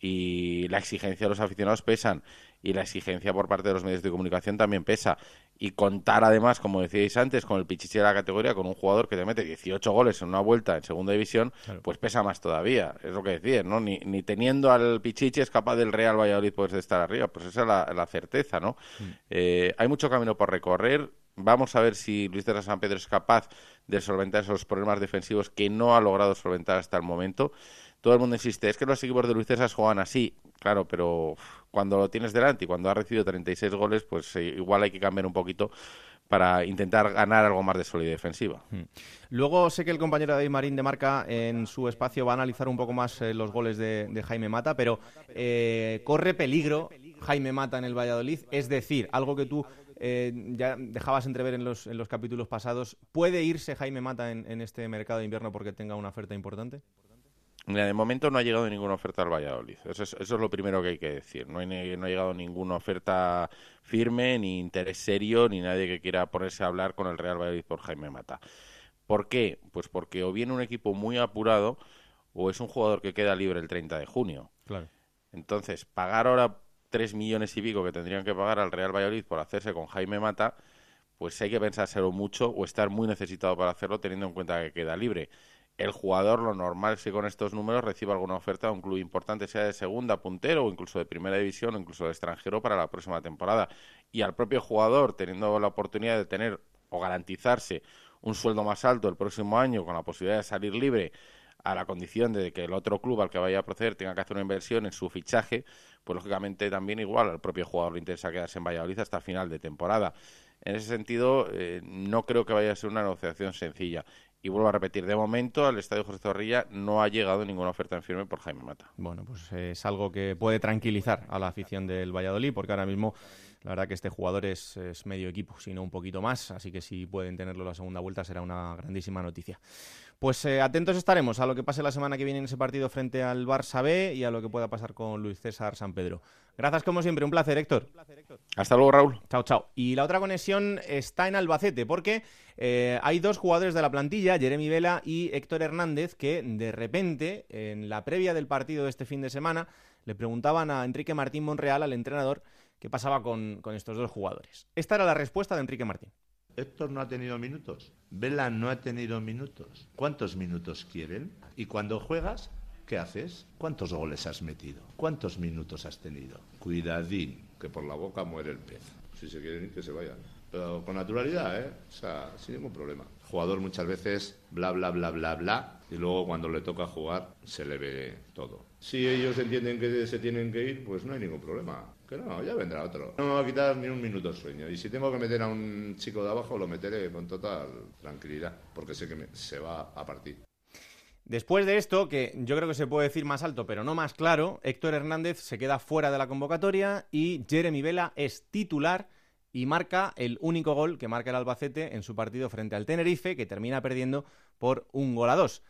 y la exigencia de los aficionados pesan y la exigencia por parte de los medios de comunicación también pesa. Y contar además, como decíais antes, con el pichichi de la categoría, con un jugador que te mete 18 goles en una vuelta en segunda división, pues pesa más todavía. Es lo que decías, ¿no? Ni, ni teniendo al pichichi es capaz del Real Valladolid poder estar arriba. Pues esa es la, certeza, ¿no? Mm. Eh, hay mucho camino por recorrer. Vamos a ver si Luis de San Pedro es capaz de solventar esos problemas defensivos que no ha logrado solventar hasta el momento todo el mundo insiste, es que los equipos de Luis César juegan así, claro, pero cuando lo tienes delante y cuando ha recibido 36 goles, pues eh, igual hay que cambiar un poquito para intentar ganar algo más de solidez defensiva. Hmm. Luego sé que el compañero David Marín de Marca en su espacio va a analizar un poco más eh, los goles de, Jaime Mata, pero eh, corre peligro Jaime Mata en el Valladolid, es decir, algo que tú ya dejabas entrever en los, en los capítulos pasados, ¿puede irse Jaime Mata en este mercado de invierno porque tenga una oferta importante? De momento no ha llegado ninguna oferta al Valladolid. Eso es, eso es lo primero que hay que decir. No, no ha llegado ninguna oferta firme, ni interés serio, ni nadie que quiera ponerse a hablar con el Real Valladolid por Jaime Mata. ¿Por qué? Pues porque o viene un equipo muy apurado o es un jugador que queda libre el 30 de junio. Claro. Entonces, pagar ahora tres millones y pico que tendrían que pagar al Real Valladolid por hacerse con Jaime Mata, pues hay que pensárselo mucho o estar muy necesitado para hacerlo teniendo en cuenta que queda libre el jugador lo normal es que con estos números reciba alguna oferta de un club importante, sea de segunda, puntero o incluso de primera división o incluso de extranjero para la próxima temporada. Y al propio jugador, teniendo la oportunidad de tener o garantizarse un sueldo más alto el próximo año con la posibilidad de salir libre a la condición de que el otro club al que vaya a proceder tenga que hacer una inversión en su fichaje, pues lógicamente también igual al propio jugador le interesa quedarse en Valladolid hasta final de temporada. En ese sentido, eh, no creo que vaya a ser una negociación sencilla. Y vuelvo a repetir, de momento al Estadio José Zorrilla no ha llegado ninguna oferta en firme por Jaime Mata. Bueno, pues es algo que puede tranquilizar a la afición del Valladolid, porque ahora mismo la verdad que este jugador es, medio equipo, si no un poquito más, así que si pueden tenerlo la segunda vuelta será una grandísima noticia. Pues eh, atentos estaremos a lo que pase la semana que viene en ese partido frente al Barça B y a lo que pueda pasar con Luis César San Pedro. Gracias como siempre, un placer Héctor. Hasta luego Raúl. Chao, chao. Y la otra conexión está en Albacete porque eh, hay dos jugadores de la plantilla, Jeremy Vela y Héctor Hernández, que de repente en la previa del partido de este fin de semana le preguntaban a Enrique Martín Monreal, al entrenador, qué pasaba con, con estos dos jugadores. Esta era la respuesta de Enrique Martín. Héctor no ha tenido minutos, Vela no ha tenido minutos. ¿Cuántos minutos quieren? Y cuando juegas, ¿qué haces? ¿Cuántos goles has metido? ¿Cuántos minutos has tenido? Cuidadín, que por la boca muere el pez. Si se quieren ir, que se vayan. Pero con naturalidad, ¿eh? O sea, sin ningún problema. Jugador muchas veces bla, bla, bla, bla, bla, y luego cuando le toca jugar se le ve todo. Si ellos entienden que se tienen que ir, pues no hay ningún problema. Que no, ya vendrá otro. No me va a quitar ni un minuto de sueño. Y si tengo que meter a un chico de abajo, lo meteré con total tranquilidad, porque sé que se va a partir. Después de esto, que yo creo que se puede decir más alto, pero no más claro, Héctor Hernández se queda fuera de la convocatoria y Jeremy Vela es titular y marca el único gol que marca el Albacete en su partido frente al Tenerife, que termina perdiendo por un gol a dos.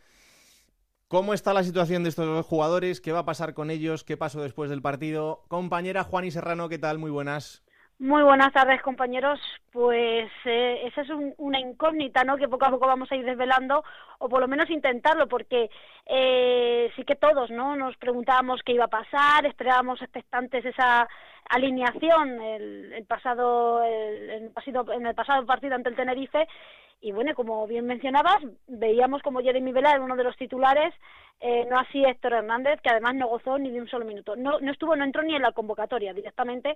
¿Cómo está la situación de estos dos jugadores? ¿Qué va a pasar con ellos? ¿Qué pasó después del partido? Compañera Juan y Serrano, ¿qué tal? Muy buenas. Muy buenas tardes, compañeros. Pues eh, esa es una incógnita, ¿no? Que poco a poco vamos a ir desvelando, o por lo menos intentarlo, porque eh, sí que todos, ¿no? Nos preguntábamos qué iba a pasar, esperábamos expectantes esa alineación el, pasado, el, en el pasado partido ante el Tenerife, y bueno, como bien mencionabas, veíamos como Jeremy Vela era uno de los titulares, eh, no así Héctor Hernández, que además no gozó ni de un solo minuto. No, no estuvo, no entró ni en la convocatoria directamente.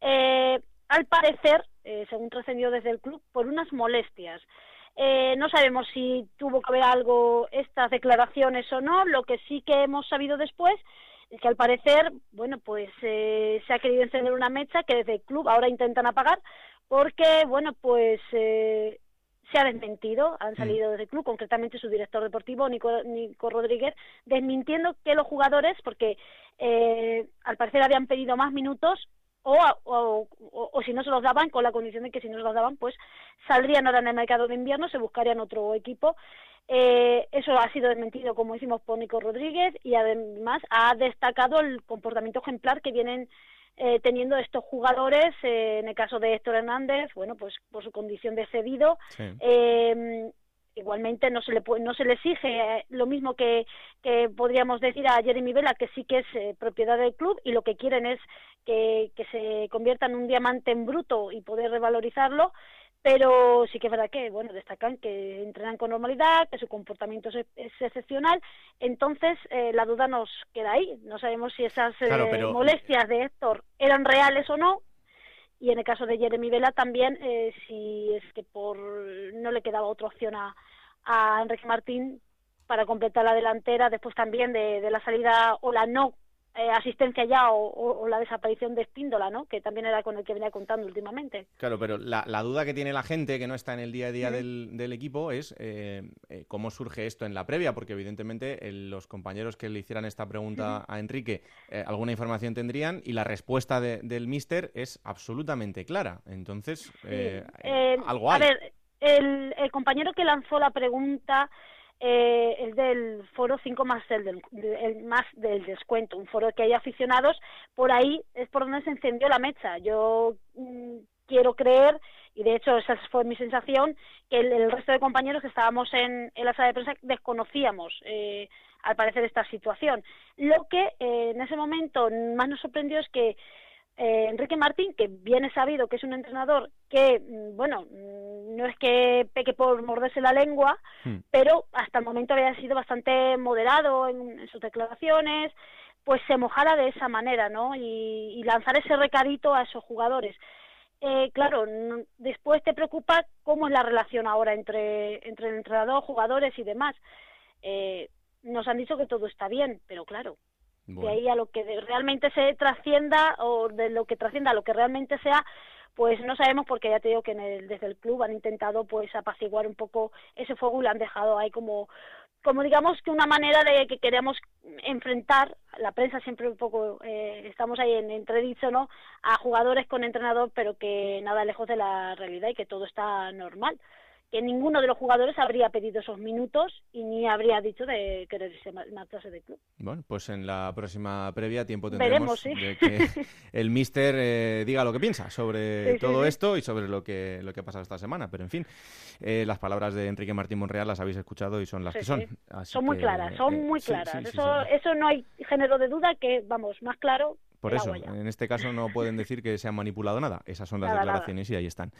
Eh, al parecer, eh, según trascendió desde el club, por unas molestias. no sabemos si tuvo que ver algo estas declaraciones o no. Lo que sí que hemos sabido después es que al parecer, bueno, pues se ha querido encender una mecha que desde el club ahora intentan apagar porque, bueno, pues se ha desmentido, han mm. salido del club, concretamente su director deportivo, Nico, Nico Rodríguez, desmintiendo que los jugadores, porque eh, al parecer habían pedido más minutos, o, o, o, si no se los daban, con la condición de que si no se los daban, pues saldrían ahora en el mercado de invierno, se buscarían otro equipo. Eh, eso ha sido desmentido, como decimos, por Nico Rodríguez y además ha destacado el comportamiento ejemplar que vienen eh, teniendo estos jugadores, eh, en el caso de Héctor Hernández, bueno, pues por su condición de cedido, eh, igualmente no se le no se le exige lo mismo que, que podríamos decir a Jeremy Vela que sí que es propiedad del club y lo que quieren es que, que se convierta en un diamante en bruto y poder revalorizarlo pero sí que es verdad que, bueno, destacan que entrenan con normalidad, que su comportamiento es, excepcional, entonces eh, la duda nos queda ahí, no sabemos si esas eh, molestias de Héctor eran reales o no, y en el caso de Jeremy Vela también, eh, si es que por no le quedaba otra opción a, a Enrique Martín para completar la delantera, después también de, de la salida o la no eh, asistencia ya o, la desaparición de Espíndola, ¿no? Que también era con el que venía contando últimamente. Claro, pero la, duda que tiene la gente que no está en el día a día del, equipo es eh, eh, cómo surge esto en la previa, porque evidentemente los compañeros que le hicieran esta pregunta a Enrique alguna información tendrían y la respuesta del míster es absolutamente clara. Entonces, algo hay. A ver, el, el compañero que lanzó la pregunta eh, es del foro 5 más el, del, el más del descuento, un foro que hay aficionados, por ahí es por donde se encendió la mecha. Yo mm, quiero creer, y de hecho esa fue mi sensación, que el, resto de compañeros que estábamos en, en, la sala de prensa desconocíamos, eh, al parecer, esta situación. Lo que eh, en ese momento más nos sorprendió es que eh, Enrique Martín, que viene sabido que es un entrenador que, mm, bueno, mm, no es que peque por morderse la lengua, hmm. pero hasta el momento había sido bastante moderado en, sus declaraciones, pues se mojara de esa manera, ¿no? Y, lanzar ese recadito a esos jugadores. Eh, claro, después te preocupa cómo es la relación ahora entre, entre el entrenador, jugadores y demás. Eh, nos han dicho que todo está bien, pero claro, de ahí a lo que realmente se trascienda o de lo que trascienda a lo que realmente sea, pues no sabemos porque ya te digo que en el, desde el club han intentado pues apaciguar un poco ese fuego y lo han dejado ahí como como digamos que una manera de que queremos enfrentar la prensa siempre un poco eh, estamos ahí en entredicho no a jugadores con entrenador pero que nada lejos de la realidad y que todo está normal que ninguno de los jugadores habría pedido esos minutos y ni habría dicho de quererse marcharse del club. Bueno, pues en la próxima previa tiempo tendremos de que el míster eh, diga lo que piensa sobre todo esto y sobre lo que, lo que ha pasado esta semana. Pero en fin, eh, las palabras de Enrique Martín Monreal las habéis escuchado y son las que son. son muy claras, son eh, muy claras. eso, eso no hay género de duda que, vamos, más claro por eso, en este caso no pueden decir que se han manipulado nada. Esas son las declaraciones y ahí están.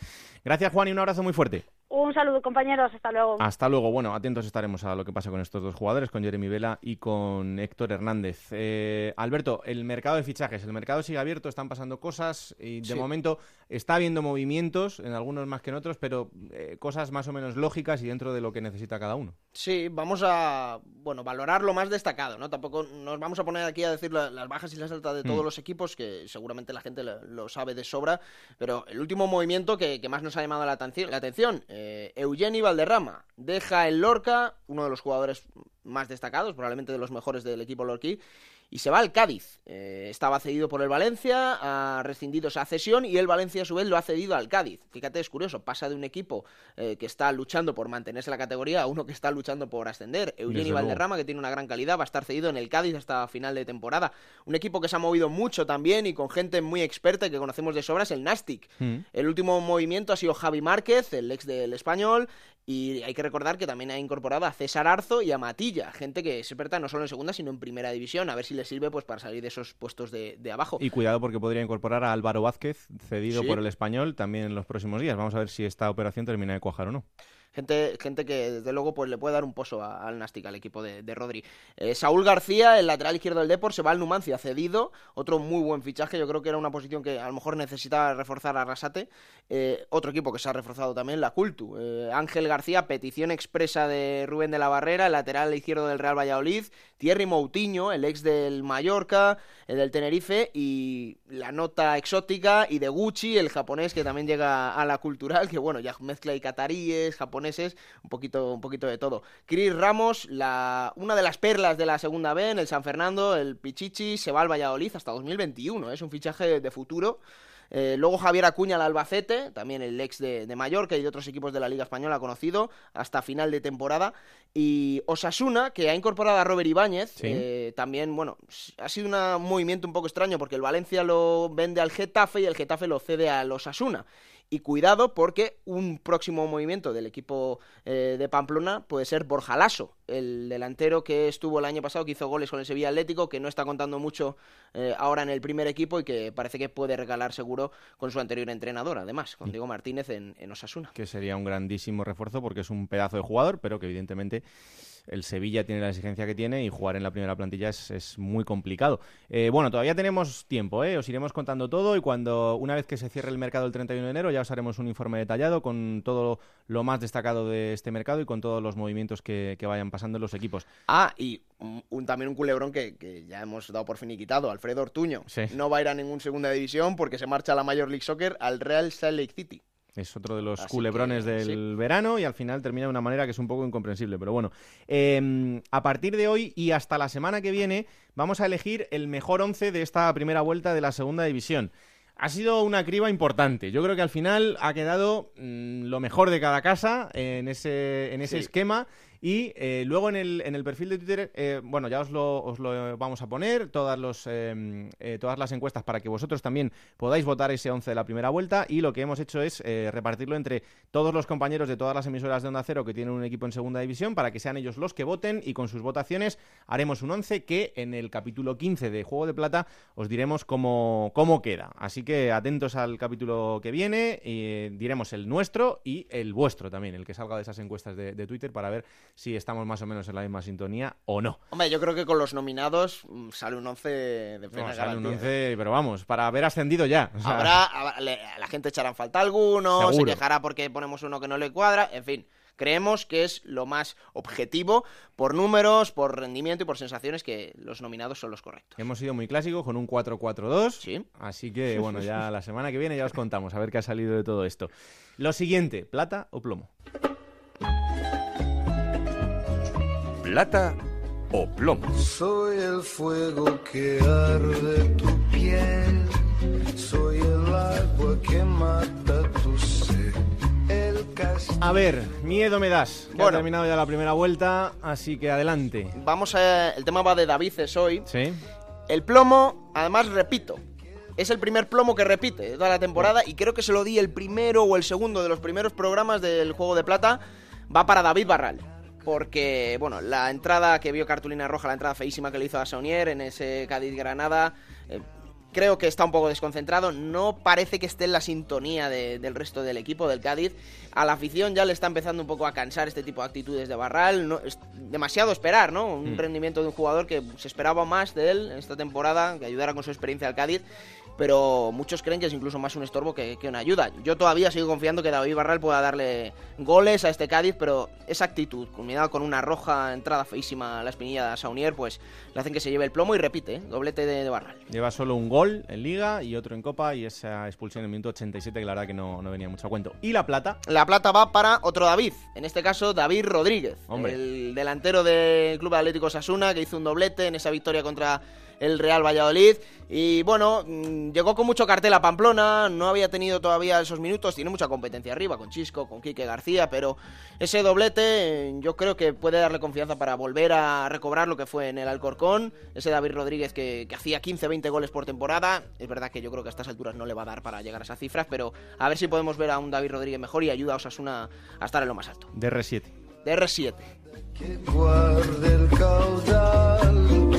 Gracias, Juan, y un abrazo muy fuerte. Un saludo, compañeros. Hasta luego. Hasta luego. Bueno, atentos estaremos a lo que pasa con estos dos jugadores, con Jeremy Vela y con Héctor Hernández. Eh, Alberto, el mercado de fichajes. El mercado sigue abierto, están pasando cosas y de momento está habiendo movimientos, en algunos más que en otros, pero eh, cosas más o menos lógicas y dentro de lo que necesita cada uno. Sí, vamos a bueno valorar lo más destacado, ¿no? Tampoco nos vamos a poner aquí a decir las bajas y las altas de todos mm. los equipos, que seguramente la gente lo, sabe de sobra, pero el último movimiento que, más nos ha llamado la atención, la atención eh, Eugeni Valderrama deja el Lorca, uno de los jugadores más destacados, probablemente de los mejores del equipo lorquí, y se va al Cádiz. Eh, estaba cedido por el Valencia, ha rescindido esa cesión y el Valencia a su vez lo ha cedido al Cádiz. Fíjate, es curioso, pasa de un equipo eh, que está luchando por mantenerse en la categoría a uno que está luchando por ascender. Eugenio Valderrama, que tiene una gran calidad, va a estar cedido en el Cádiz hasta final de temporada. Un equipo que se ha movido mucho también y con gente muy experta que conocemos de sobras, el Nastic. Mm. El último movimiento ha sido Javi Márquez, el ex del español, y hay que recordar que también ha incorporado a César Arzo y a Matilla, gente que es experta no solo en segunda, sino en primera división, a ver si le sirve pues para salir de esos puestos de, abajo. Y cuidado porque podría incorporar a Álvaro Vázquez, cedido por el español, también en los próximos días. Vamos a ver si esta operación termina de cuajar o no gente, gente que desde luego pues le puede dar un poso al Nastic, al equipo de, Rodri. Eh, Saúl García, el lateral izquierdo del Depor, se va al Numancia, cedido, otro muy buen fichaje, yo creo que era una posición que a lo mejor necesitaba reforzar a Rasate. Eh, otro equipo que se ha reforzado también, la Cultu. Eh, Ángel García, petición expresa de Rubén de la Barrera, el lateral izquierdo del Real Valladolid, Thierry Moutinho, el ex del Mallorca, el del Tenerife, y la nota exótica y de Gucci, el japonés que también llega a la cultural, que bueno, ya mezcla y cataríes, japonés un poquito, un poquito de todo. Chris Ramos, la, una de las perlas de la segunda B en el San Fernando, el Pichichi, se va al Valladolid hasta 2021, es un fichaje de futuro. Eh, luego Javier Acuña al Albacete, también el ex de, Mallorca y de otros equipos de la Liga Española conocido, hasta final de temporada. Y Osasuna, que ha incorporado a Robert Ibáñez, eh, también, bueno, ha sido un movimiento un poco extraño porque el Valencia lo vende al Getafe y el Getafe lo cede al Osasuna. Y cuidado porque un próximo movimiento del equipo eh, de Pamplona puede ser Borja Lasso, el delantero que estuvo el año pasado, que hizo goles con el Sevilla Atlético, que no está contando mucho eh, ahora en el primer equipo y que parece que puede regalar seguro con su anterior entrenador, además, con Diego Martínez en, en Osasuna. Que sería un grandísimo refuerzo porque es un pedazo de jugador, pero que evidentemente el Sevilla tiene la exigencia que tiene y jugar en la primera plantilla es, muy complicado. Eh, bueno, todavía tenemos tiempo, ¿eh? os iremos contando todo y cuando una vez que se cierre el mercado el 31 de enero ya os haremos un informe detallado con todo lo más destacado de este mercado y con todos los movimientos que, vayan pasando en los equipos. Ah, y un, también un culebrón que, ya hemos dado por finiquitado, Alfredo Ortuño. No va a ir a ningún segunda división porque se marcha a la Major League Soccer al Real Salt Lake City. Es otro de los culebrones del verano y al final termina de una manera que es un poco incomprensible. Pero bueno, em, a partir de hoy y hasta la semana que viene vamos a elegir el mejor once de esta primera vuelta de la segunda división. Ha sido una criba importante. Yo creo que al final ha quedado mm, lo mejor de cada casa en ese, en ese esquema y eh, luego en el, en el perfil de Twitter, eh, bueno, ya os lo, os lo vamos a poner, todas, los, eh, todas las encuestas para que vosotros también podáis votar ese 11 de la primera vuelta. Y lo que hemos hecho es repartirlo entre todos los compañeros de todas las emisoras de Onda Cero que tienen un equipo en segunda división para que sean ellos los que voten y con sus votaciones haremos un 11 que en el capítulo 15 de Juego de Plata os diremos cómo, cómo queda. Así que atentos al capítulo que viene, y diremos el nuestro y el vuestro también, el que salga de esas encuestas de Twitter para ver si estamos más o menos en la misma sintonía o no. Hombre, yo creo que con los nominados mm, sale un 11 de plena no, sale un 11, pero vamos, para haber ascendido ya. Habrá, la gente echará en falta alguno, se quejará porque ponemos uno que no le cuadra, en fin. Creemos que es lo más objetivo por números, por rendimiento y por sensaciones que los nominados son los correctos. Hemos sido muy clásicos con un 4-4-2. Sí. Así que, bueno, ya la semana que viene ya os contamos a ver qué ha salido de todo esto. Lo siguiente, ¿plata o plomo? Plata o plomo. Soy el fuego que arde tu piel, soy el agua que mata tu sed. A ver, miedo me das. bueno, ha terminado ya la primera vuelta, así que adelante. Vamos a. El tema va de David hoy. Sí. El plomo, además, repito, es el primer plomo que repite de toda la temporada y creo que se lo di el primero o el segundo de los primeros programas del Juego de Plata. Va para David Barral porque, bueno, la entrada que vio Cartulina Roja, la entrada feísima que le hizo a Saunier en ese Cádiz-Granada, eh, creo que está un poco desconcentrado, no parece que esté en la sintonía del resto del equipo del Cádiz. A la afición ya le está empezando un poco a cansar este tipo de actitudes de Barral, no, es demasiado esperar, ¿no? Un mm. rendimiento de un jugador que se esperaba más de él en esta temporada, que ayudara con su experiencia al Cádiz pero muchos creen que es incluso más un estorbo que, una ayuda. Yo todavía sigo confiando que David Barral pueda darle goles a este Cádiz, pero esa actitud, combinada con una roja entrada feísima a la espinilla de Saunier, pues le hacen que se lleve el plomo y repite, ¿eh? doblete de, Barral. Lleva solo un gol en Liga y otro en Copa y esa expulsión en el minuto 87 que la verdad que no, venía mucho a cuento. ¿Y la plata? La plata va para otro David, en este caso David Rodríguez, el delantero del Club Atlético Sasuna que hizo un doblete en esa victoria contra el Real Valladolid. Y bueno, mm, llegó con mucho cartel a Pamplona, no había tenido todavía esos minutos, tiene mucha competencia arriba con Chisco, con Quique García, pero ese doblete eh, yo creo que puede darle confianza para volver a recobrar lo que fue en el Alcorcón, ese David Rodríguez que, que hacía 15-20 goles por temporada, es verdad que yo creo que a estas alturas no le va a dar para llegar a esas cifras, pero a ver si podemos ver a un David Rodríguez mejor y ayuda a Osasuna a estar en lo más alto. De R7. De R7. Que guarde el caudal,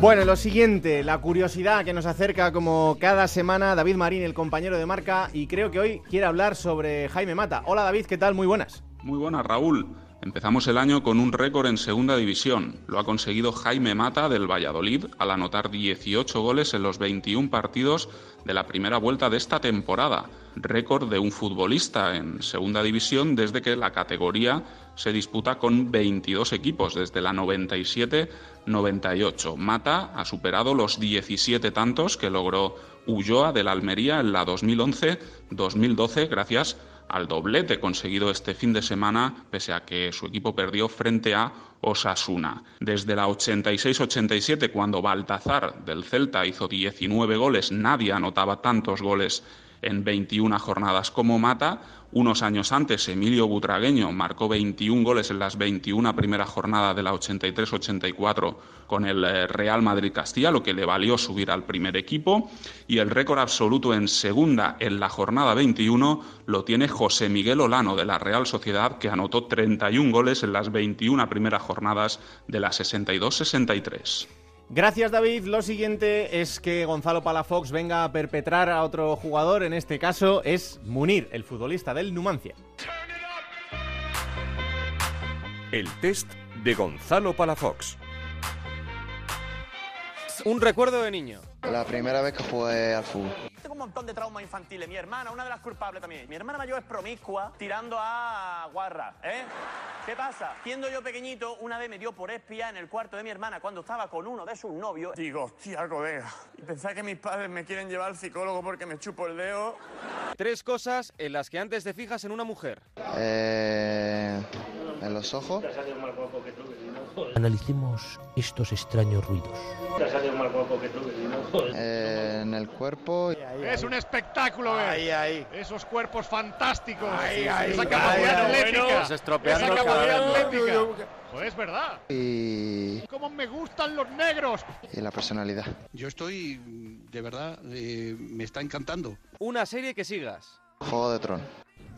Bueno, lo siguiente, la curiosidad que nos acerca como cada semana David Marín, el compañero de marca, y creo que hoy quiere hablar sobre Jaime Mata. Hola David, ¿qué tal? Muy buenas. Muy buenas, Raúl. Empezamos el año con un récord en segunda división. Lo ha conseguido Jaime Mata del Valladolid al anotar 18 goles en los 21 partidos de la primera vuelta de esta temporada. Récord de un futbolista en segunda división desde que la categoría se disputa con 22 equipos desde la 97-98. Mata ha superado los 17 tantos que logró Ulloa del Almería en la 2011-2012 gracias al doblete conseguido este fin de semana, pese a que su equipo perdió frente a Osasuna. Desde la 86-87, cuando Baltazar del Celta hizo 19 goles, nadie anotaba tantos goles en 21 jornadas como Mata. Unos años antes, Emilio Butragueño marcó 21 goles en las 21 primeras jornadas de la 83-84 con el eh, Real Madrid Castilla, lo que le valió subir al primer equipo. Y el récord absoluto en segunda en la jornada 21 lo tiene José Miguel Olano de la Real Sociedad, que anotó 31 goles en las 21 primeras jornadas de la 62-63. Gracias David. Lo siguiente es que Gonzalo Palafox venga a perpetrar a otro jugador, en este caso es Munir, el futbolista del Numancia. El test de Gonzalo Palafox. Un recuerdo de niño. La primera vez que jugué al fútbol. Tengo un montón de traumas infantiles. Mi hermana, una de las culpables también. Mi hermana mayor es promiscua, tirando a guarra, ¿eh? ¿Qué pasa? Siendo yo pequeñito, una vez me dio por espía en el cuarto de mi hermana cuando estaba con uno de sus novios. Digo, hostia, colega. Y pensar que mis padres me quieren llevar al psicólogo porque me chupo el dedo. Tres cosas en las que antes te fijas en una mujer. Eh, en los ojos. Analicemos estos extraños ruidos. Eh, en el cuerpo. Es un espectáculo ver Ahí, ahí. esos cuerpos fantásticos. Ahí, ahí. esa capacidad atlética. bueno. Estropeando esa capacidad atlética. Pues es verdad. Y, ¡Cómo me gustan los negros! y la personalidad. Yo estoy, de verdad, eh, me está encantando. Una serie que sigas. Juego de Tron.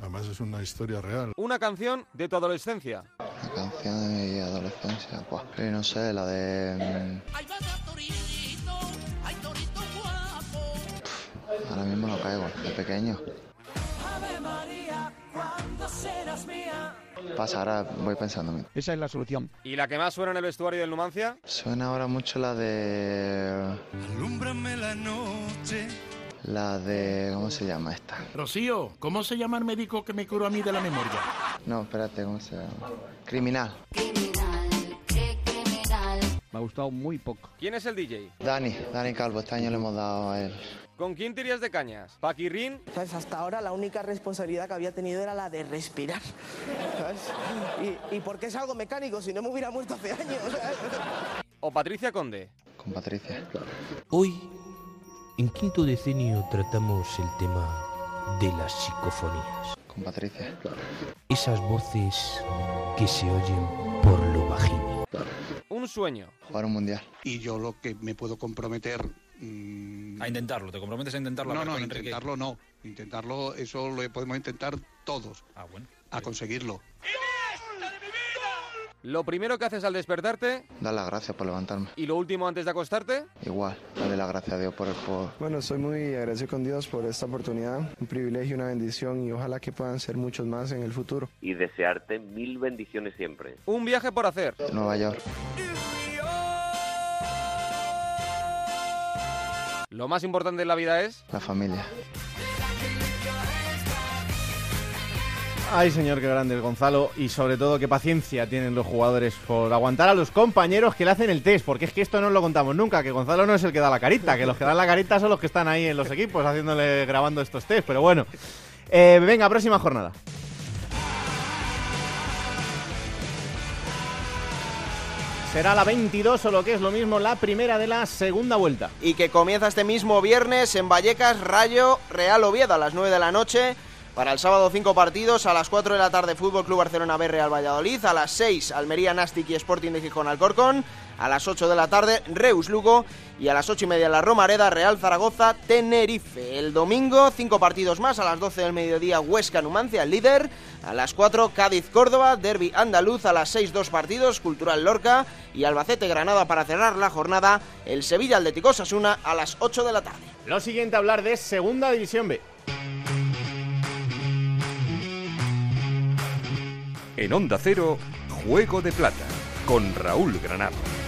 Además es una historia real. Una canción de tu adolescencia. La canción de mi adolescencia. Eh, no sé, la de. mm, Ahora mismo no caigo, de pequeño. Pasa, ahora voy pensando. Esa es la solución. ¿Y la que más suena en el vestuario del Numancia? Suena ahora mucho la de. Alúmbrame la noche. La de. ¿Cómo se llama esta? Rocío, ¿cómo se llama el médico que me curó a mí de la memoria? No, espérate, ¿cómo se llama? Criminal. Me ha gustado muy poco. ¿Quién es el DJ? Dani, Dani Calvo, este año le hemos dado a él. ¿Con quién tirías de cañas? ¿Paquirrín? ¿Sabes? Hasta ahora la única responsabilidad que había tenido era la de respirar. ¿Sabes? ¿Y, y por qué es algo mecánico? Si no me hubiera muerto hace años. ¿sabes? ¿O Patricia Conde? Con Patricia. Hoy, en quinto decenio, tratamos el tema de las psicofonías. Con Patricia. Esas voces que se oyen por lo bajín. Un sueño. Jugar un mundial. Y yo lo que me puedo comprometer. mm, A intentarlo, ¿te comprometes a intentarlo? no, no, con Enrique? intentarlo no. Intentarlo, eso lo podemos intentar todos. Ah, bueno. A conseguirlo. Lo primero que haces al despertarte Dar las gracias por levantarme. y lo último antes de acostarte. Igual, darle las gracias a Dios por el por... Bueno, soy muy agradecido con Dios por esta oportunidad, un privilegio, una bendición y ojalá que puedan ser muchos más en el futuro. y desearte mil bendiciones siempre. Un viaje por hacer. Nueva York. Lo más importante en la vida es... La familia. Ay, señor, qué grande el Gonzalo. Y sobre todo, qué paciencia tienen los jugadores por aguantar a los compañeros que le hacen el test. Porque es que esto no lo contamos nunca, que Gonzalo no es el que da la carita, que los que dan la carita son los que están ahí en los equipos haciéndole, grabando estos test. Pero bueno, eh, venga, próxima jornada. Será la 22 o lo que es lo mismo, la primera de la segunda vuelta. Y que comienza este mismo viernes en Vallecas, Rayo, Real Oviedo a las 9 de la noche. Para el sábado cinco partidos, a las 4 de la tarde Fútbol Club Barcelona B Real Valladolid, a las 6 Almería Nastic y Sporting de Gijón Alcorcón, a las 8 de la tarde Reus Lugo. Y a las 8 y media la Romareda Real Zaragoza Tenerife. El domingo cinco partidos más, a las 12 del mediodía Huesca Numancia, el líder, a las 4 Cádiz Córdoba, Derby Andaluz, a las 6 dos partidos, Cultural Lorca y Albacete Granada para cerrar la jornada, el Sevilla Atlético Sasuna a las 8 de la tarde. Lo siguiente a hablar de Segunda División B. En Onda Cero, Juego de Plata, con Raúl Granado.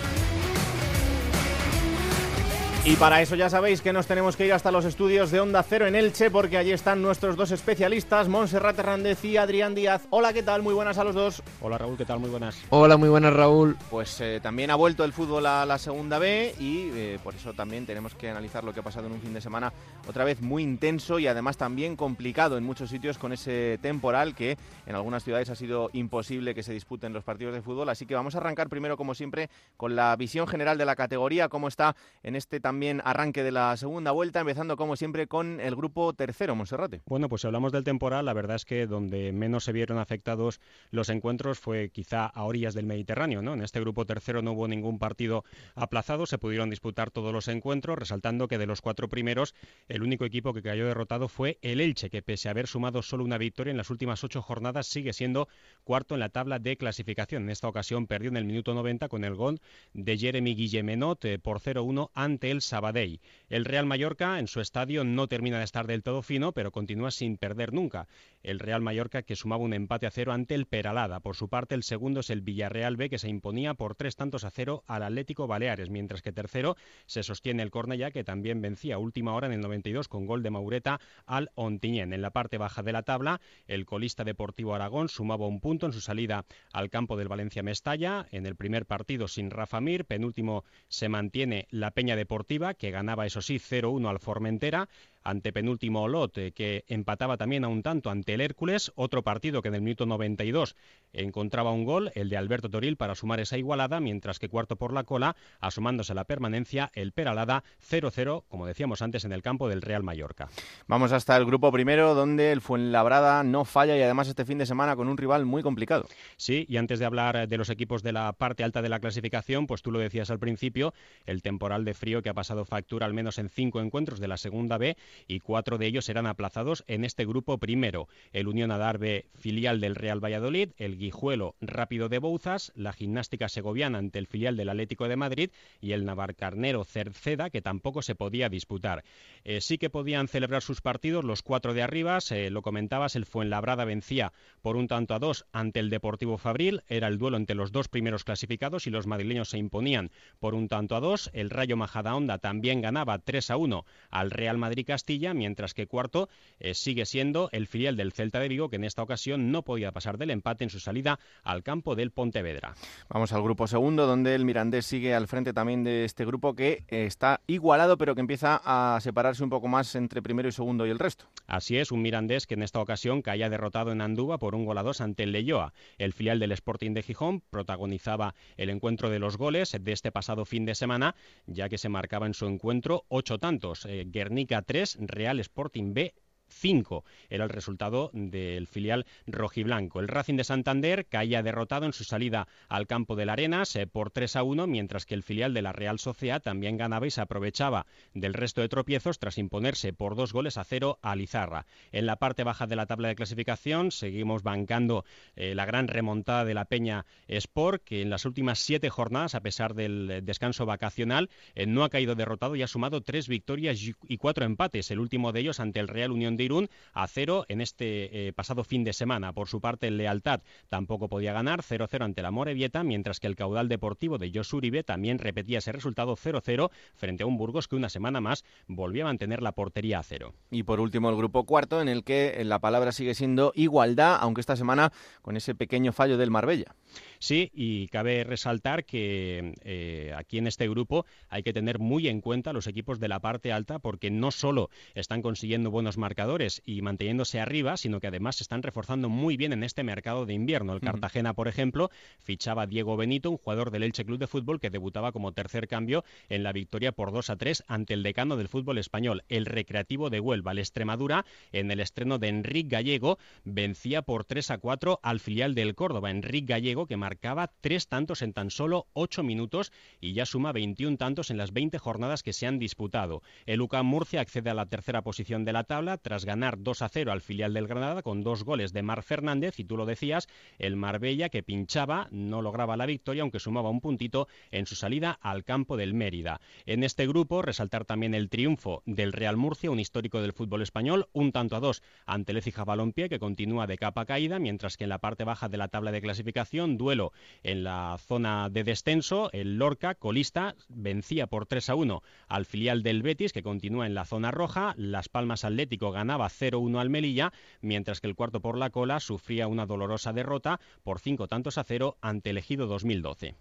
Y para eso ya sabéis que nos tenemos que ir hasta los estudios de Onda Cero en Elche porque allí están nuestros dos especialistas, Montserrat Hernández y Adrián Díaz. Hola, ¿qué tal? Muy buenas a los dos. Hola Raúl, ¿qué tal? Muy buenas. Hola, muy buenas Raúl. Pues eh, también ha vuelto el fútbol a la segunda B y eh, por eso también tenemos que analizar lo que ha pasado en un fin de semana otra vez muy intenso y además también complicado en muchos sitios con ese temporal que en algunas ciudades ha sido imposible que se disputen los partidos de fútbol. Así que vamos a arrancar primero, como siempre, con la visión general de la categoría, cómo está en este también arranque de la segunda vuelta, empezando como siempre con el grupo tercero, Monserrate. Bueno, pues si hablamos del temporal, la verdad es que donde menos se vieron afectados los encuentros fue quizá a orillas del Mediterráneo, ¿no? En este grupo tercero no hubo ningún partido aplazado, se pudieron disputar todos los encuentros, resaltando que de los cuatro primeros, el único equipo que cayó derrotado fue el Elche, que pese a haber sumado solo una victoria en las últimas ocho jornadas, sigue siendo cuarto en la tabla de clasificación. En esta ocasión perdió en el minuto 90 con el gol de Jeremy Guillemenot eh, por 0-1 ante el Sabadell. El Real Mallorca en su estadio no termina de estar del todo fino, pero continúa sin perder nunca. El Real Mallorca que sumaba un empate a cero ante el Peralada. Por su parte, el segundo es el Villarreal B que se imponía por tres tantos a cero al Atlético Baleares, mientras que tercero se sostiene el Cornellá que también vencía a última hora en el 92 con gol de Maureta al Ontiñén. En la parte baja de la tabla, el colista Deportivo Aragón sumaba un punto en su salida al campo del Valencia Mestalla. En el primer partido sin Rafa Mir, penúltimo se mantiene la Peña Deportiva que ganaba eso sí 0-1 al Formentera ante penúltimo Olot, eh, que empataba también a un tanto ante el Hércules, otro partido que en el minuto 92 encontraba un gol, el de Alberto Toril, para sumar esa igualada, mientras que cuarto por la cola, asomándose a la permanencia, el Peralada 0-0, como decíamos antes, en el campo del Real Mallorca. Vamos hasta el grupo primero, donde el Fuenlabrada no falla y además este fin de semana con un rival muy complicado. Sí, y antes de hablar de los equipos de la parte alta de la clasificación, pues tú lo decías al principio, el temporal de frío que ha pasado factura al menos en cinco encuentros de la segunda B y cuatro de ellos serán aplazados en este grupo primero. El Unión Adarve, filial del Real Valladolid, el Guijuelo Rápido de Bouzas, la Gimnástica Segoviana ante el filial del Atlético de Madrid y el Navarcarnero Cerceda, que tampoco se podía disputar. Eh, sí que podían celebrar sus partidos los cuatro de arriba, eh, lo comentabas, el Fuenlabrada vencía por un tanto a dos ante el Deportivo Fabril, era el duelo entre los dos primeros clasificados y los madrileños se imponían por un tanto a dos, el Rayo Majadahonda también ganaba 3 a 1 al Real Madrid Castilla, mientras que cuarto eh, sigue siendo el filial del Celta de Vigo, que en esta ocasión no podía pasar del empate en su salida al campo del Pontevedra. Vamos al grupo segundo, donde el Mirandés sigue al frente también de este grupo que eh, está igualado, pero que empieza a separarse un poco más entre primero y segundo y el resto. Así es, un Mirandés que en esta ocasión caía derrotado en Andúba por un gol a dos ante el Leyoa. El filial del Sporting de Gijón protagonizaba el encuentro de los goles de este pasado fin de semana, ya que se marcaba en su encuentro ocho tantos. Eh, Guernica 3, Real Sporting B 5 era el resultado del filial rojiblanco. El Racing de Santander caía derrotado en su salida al campo de la Arenas por 3 a 1, mientras que el filial de la Real Sociedad también ganaba y se aprovechaba del resto de tropiezos tras imponerse por dos goles a cero a Lizarra. En la parte baja de la tabla de clasificación seguimos bancando eh, la gran remontada de la Peña Sport, que en las últimas siete jornadas, a pesar del descanso vacacional, eh, no ha caído derrotado y ha sumado tres victorias y cuatro empates, el último de ellos ante el Real Unión de Irún a cero en este eh, pasado fin de semana. Por su parte, el Lealtad tampoco podía ganar 0-0 ante la Morevieta, mientras que el caudal deportivo de Jos Uribe también repetía ese resultado 0-0 frente a un Burgos que una semana más volvió a mantener la portería a cero. Y por último, el grupo cuarto, en el que la palabra sigue siendo igualdad, aunque esta semana con ese pequeño fallo del Marbella. Sí, y cabe resaltar que eh, aquí en este grupo hay que tener muy en cuenta los equipos de la parte alta porque no solo están consiguiendo buenos marcadores, jugadores y manteniéndose arriba, sino que además se están reforzando muy bien en este mercado de invierno. El Cartagena, por ejemplo, fichaba a Diego Benito, un jugador del Elche Club de Fútbol que debutaba como tercer cambio en la victoria por 2 a 3 ante el decano del fútbol español, el Recreativo de Huelva. El Extremadura, en el estreno de Enrique Gallego, vencía por 3 a 4 al filial del Córdoba. Enrique Gallego, que marcaba tres tantos en tan solo 8 minutos y ya suma 21 tantos en las 20 jornadas que se han disputado. El UCAM Murcia accede a la tercera posición de la tabla tras ganar 2 a 0 al filial del Granada con dos goles de Mar Fernández y tú lo decías, el Marbella que pinchaba no lograba la victoria aunque sumaba un puntito en su salida al campo del Mérida. En este grupo resaltar también el triunfo del Real Murcia, un histórico del fútbol español, un tanto a dos ante el Écija Balompié que continúa de capa caída, mientras que en la parte baja de la tabla de clasificación, duelo en la zona de descenso, el Lorca, colista, vencía por 3 a 1 al filial del Betis que continúa en la zona roja, Las Palmas Atlético ganaba 0-1 al Melilla, mientras que el cuarto por la cola sufría una dolorosa derrota por cinco tantos a cero ante el Ejido 2012.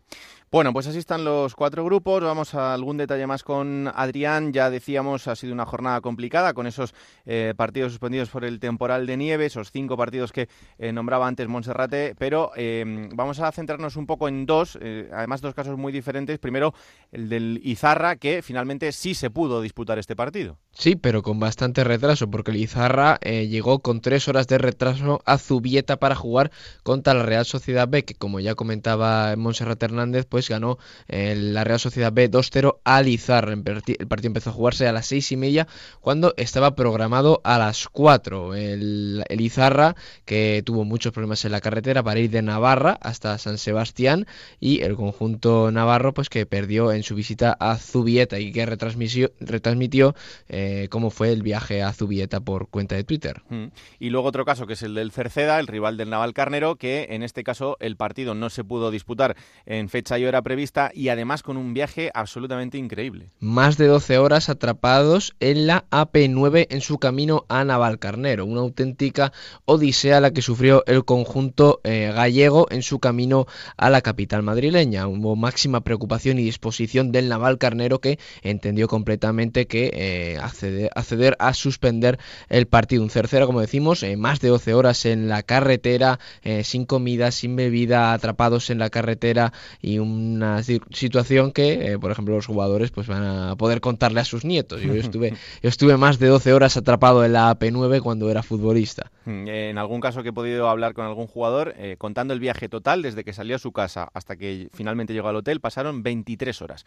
Bueno, pues así están los cuatro grupos. Vamos a algún detalle más con Adrián. Ya decíamos, ha sido una jornada complicada con esos eh, partidos suspendidos por el temporal de nieve, esos cinco partidos que eh, nombraba antes Monserrate, pero eh, vamos a centrarnos un poco en dos, eh, además dos casos muy diferentes. Primero, el del Izarra, que finalmente sí se pudo disputar este partido. Sí, pero con bastante retraso, porque el Izarra eh, llegó con tres horas de retraso a Zubieta para jugar contra la Real Sociedad B, que como ya comentaba Monserrat Hernández, pues ganó eh, la Real Sociedad B 2-0 al Izarra. El parti- el partido empezó a jugarse a las seis y media, cuando estaba programado a las 4. El, el Izarra, que tuvo muchos problemas en la carretera para ir de Navarra hasta San Sebastián, y el conjunto navarro, pues que perdió en su visita a Zubieta y que retransmitió, retransmitió eh, cómo fue el viaje a Zubieta por cuenta de Twitter. Mm. Y luego otro caso que es el del Cerceda, el rival del Naval Carnero, que en este caso el partido no se pudo disputar en fecha y hora prevista y además con un viaje absolutamente increíble. Más de 12 horas atrapados en la AP9 en su camino a Navalcarnero. Una auténtica odisea la que sufrió el conjunto eh, gallego en su camino a la capital madrileña. Hubo máxima preocupación y disposición del Navalcarnero que entendió completamente que eh, acceder, acceder a suspender el partido. Un cercero, como decimos, eh, más de 12 horas en la carretera, eh, sin comida, sin bebida, atrapados en la carretera y una si- situación que, eh, por ejemplo, los jugadores pues van a poder contarle a sus nietos. Yo estuve, yo estuve más de 12 horas atrapado en la AP9 cuando era futbolista. Mm, En algún caso que he podido hablar con algún jugador, contando el viaje total desde que salió a su casa hasta que finalmente llegó al hotel, pasaron 23 horas.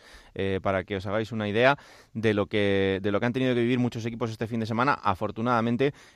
Para que os hagáis una idea de lo que de lo que han tenido que vivir muchos equipos este fin de semana. Afortunadamente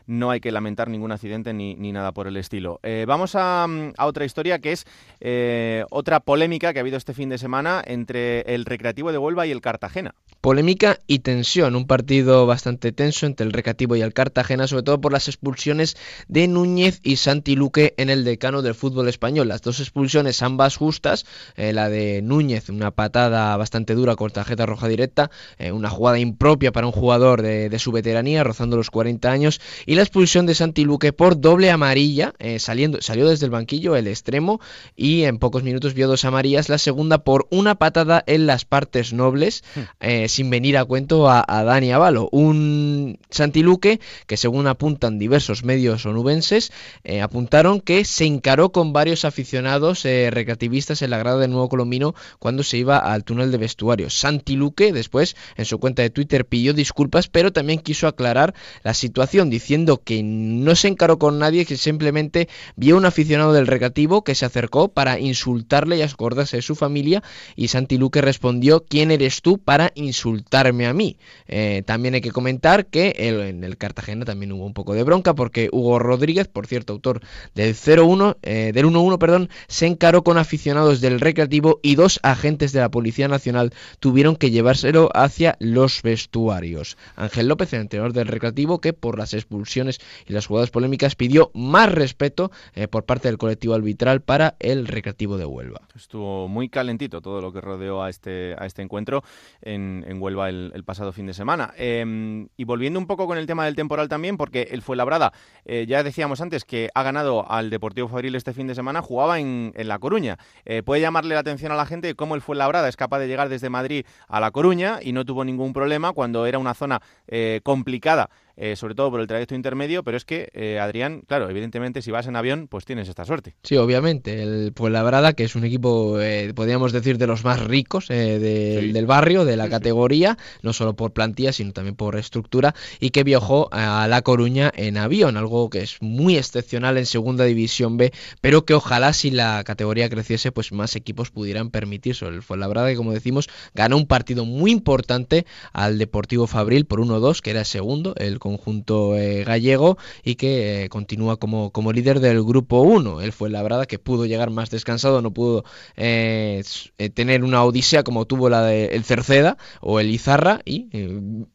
no hay que lamentar ningún accidente ni, nada por el estilo. Eh, vamos a, mm, a otra historia que es eh, otra polémica que ha habido este fin de semana entre el Recreativo de Huelva y el Cartagena. Polémica y tensión, un partido bastante tenso entre el Recativo y el Cartagena, sobre todo por las expulsiones de Núñez y Santi Luque en el decano del fútbol español. Las dos expulsiones, ambas justas, eh, la de Núñez, una patada bastante dura con tarjeta roja directa, una jugada impropia para un jugador de, de su veteranía, rozando los 40 años, y la expulsión de Santi Luque por doble amarilla, eh, saliendo, salió desde el banquillo el extremo y en pocos minutos vio dos amarillas, la segunda por una patada en las partes nobles, eh, sin venir a cuento a, a Dani Avalo, un Santi Luque que según apuntan diversos medios onubenses, eh, apuntaron que se encaró con varios aficionados recreativistas en la grada del Nuevo Colombino cuando se iba al túnel de vestuario. Santi Luque después en su cuenta de Twitter pidió disculpas, pero también quiso aclarar la situación diciendo que no se encaró con nadie, que simplemente vio un aficionado del recreativo que se acercó para insultarle y acordarse de su familia y Santi Luque respondió ¿quién eres tú para insultarme a mí? Eh, también hay que comentar que en el Cartagena también hubo un poco de bronca porque Hugo Rodríguez, por cierto, autor del 0-1, eh, del 1-1, perdón, se encaró con aficionados del recreativo y dos agentes de la Policía Nacional tuvieron que llevárselo hacia los vestuarios. Ángel López, el entrenador del recreativo, que por las expulsiones y las jugadas polémicas pidió más respeto eh, por parte del colectivo arbitral para el recreativo de Huelva. Estuvo muy calentito todo lo que rodeó a este, a este encuentro en, en Huelva el, pasado fin de semana. Eh, y volviendo un poco con el tema del temporal también, porque el Fuenlabrada, eh, ya decíamos antes que ha ganado al Deportivo Fabril este fin de semana, jugaba en, en La Coruña. Eh, puede llamarle la atención a la gente cómo el Fuenlabrada es capaz de llegar desde Madrid a La Coruña y no tuvo ningún problema cuando era una zona eh, complicada eh, sobre todo por el trayecto intermedio, pero es que, eh, Adrián, claro, evidentemente si vas en avión, pues tienes esta suerte. Sí, obviamente. El Fuenlabrada, que es un equipo, eh, podríamos decir, de los más ricos de- Sí. del barrio, de la categoría, no solo por plantilla, sino también por estructura, y que viajó a La Coruña en avión, algo que es muy excepcional en Segunda División B, pero que ojalá si la categoría creciese, pues más equipos pudieran permitirse. El Fuenlabrada, que como decimos, ganó un partido muy importante al Deportivo Fabril por 1-2, que era segundo, el conjunto eh, gallego, y que eh, continúa como, como líder del grupo 1. Él fue Labrada, que pudo llegar más descansado, no pudo eh, eh, tener una odisea como tuvo la de el Cerceda o el Izarra, y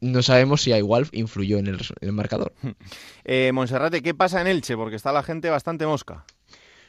no sabemos si a igual influyó en el, en el marcador. Monserrate, ¿qué pasa en Elche? Porque está la gente bastante mosca.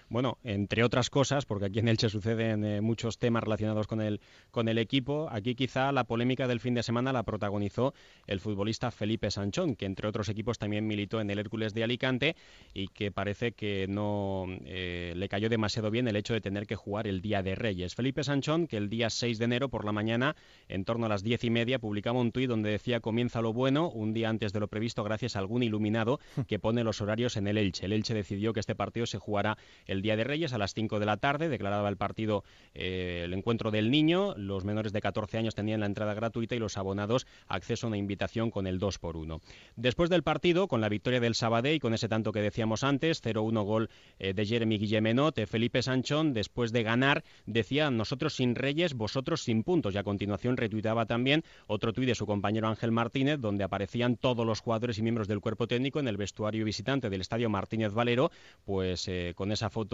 Bueno, entre otras cosas, porque aquí en Elche suceden eh, muchos temas relacionados con el, con el equipo, aquí quizá la polémica del fin de semana la protagonizó el futbolista Felipe Sanchón, que entre otros equipos también militó en el Hércules de Alicante y que parece que no eh, le cayó demasiado bien el hecho de tener que jugar el Día de Reyes. Felipe Sanchón, que el día 6 de enero por la mañana, en torno a las diez y media, publicaba un tuit donde decía comienza lo bueno, un día antes de lo previsto gracias a algún iluminado que pone los horarios en el Elche. El Elche decidió que este partido se jugará el Día de Reyes a las 5 de la tarde, declaraba el partido eh, el encuentro del niño, los menores de 14 años tenían la entrada gratuita y los abonados acceso a una invitación con el 2 por 1. Después del partido, con la victoria del Sabadell y con ese tanto que decíamos antes, 0-1 gol eh, de Jeremy Guillemenot, Felipe Sanchón, después de ganar, decía nosotros sin Reyes, vosotros sin puntos. Y a continuación retuiteaba también otro tuit de su compañero Ángel Martínez, donde aparecían todos los jugadores y miembros del cuerpo técnico en el vestuario visitante del estadio Martínez Valero, pues eh, con esa foto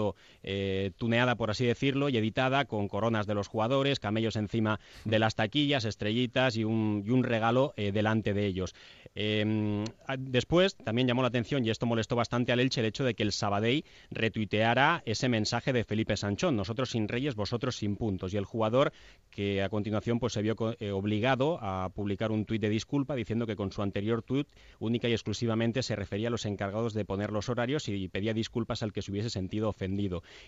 eh, tuneada, por así decirlo, y editada con coronas de los jugadores, camellos encima de las taquillas, estrellitas y un, y un regalo eh, delante de ellos. A- después también llamó la atención, y esto molestó bastante al Elche, el hecho de que el Sabadell retuiteara ese mensaje de Felipe Sanchón, nosotros sin Reyes, vosotros sin puntos. Y el jugador que a continuación pues se vio eh, obligado a publicar un tuit de disculpa diciendo que con su anterior tuit única y exclusivamente se refería a los encargados de poner los horarios y pedía disculpas al que se hubiese sentido ofendido.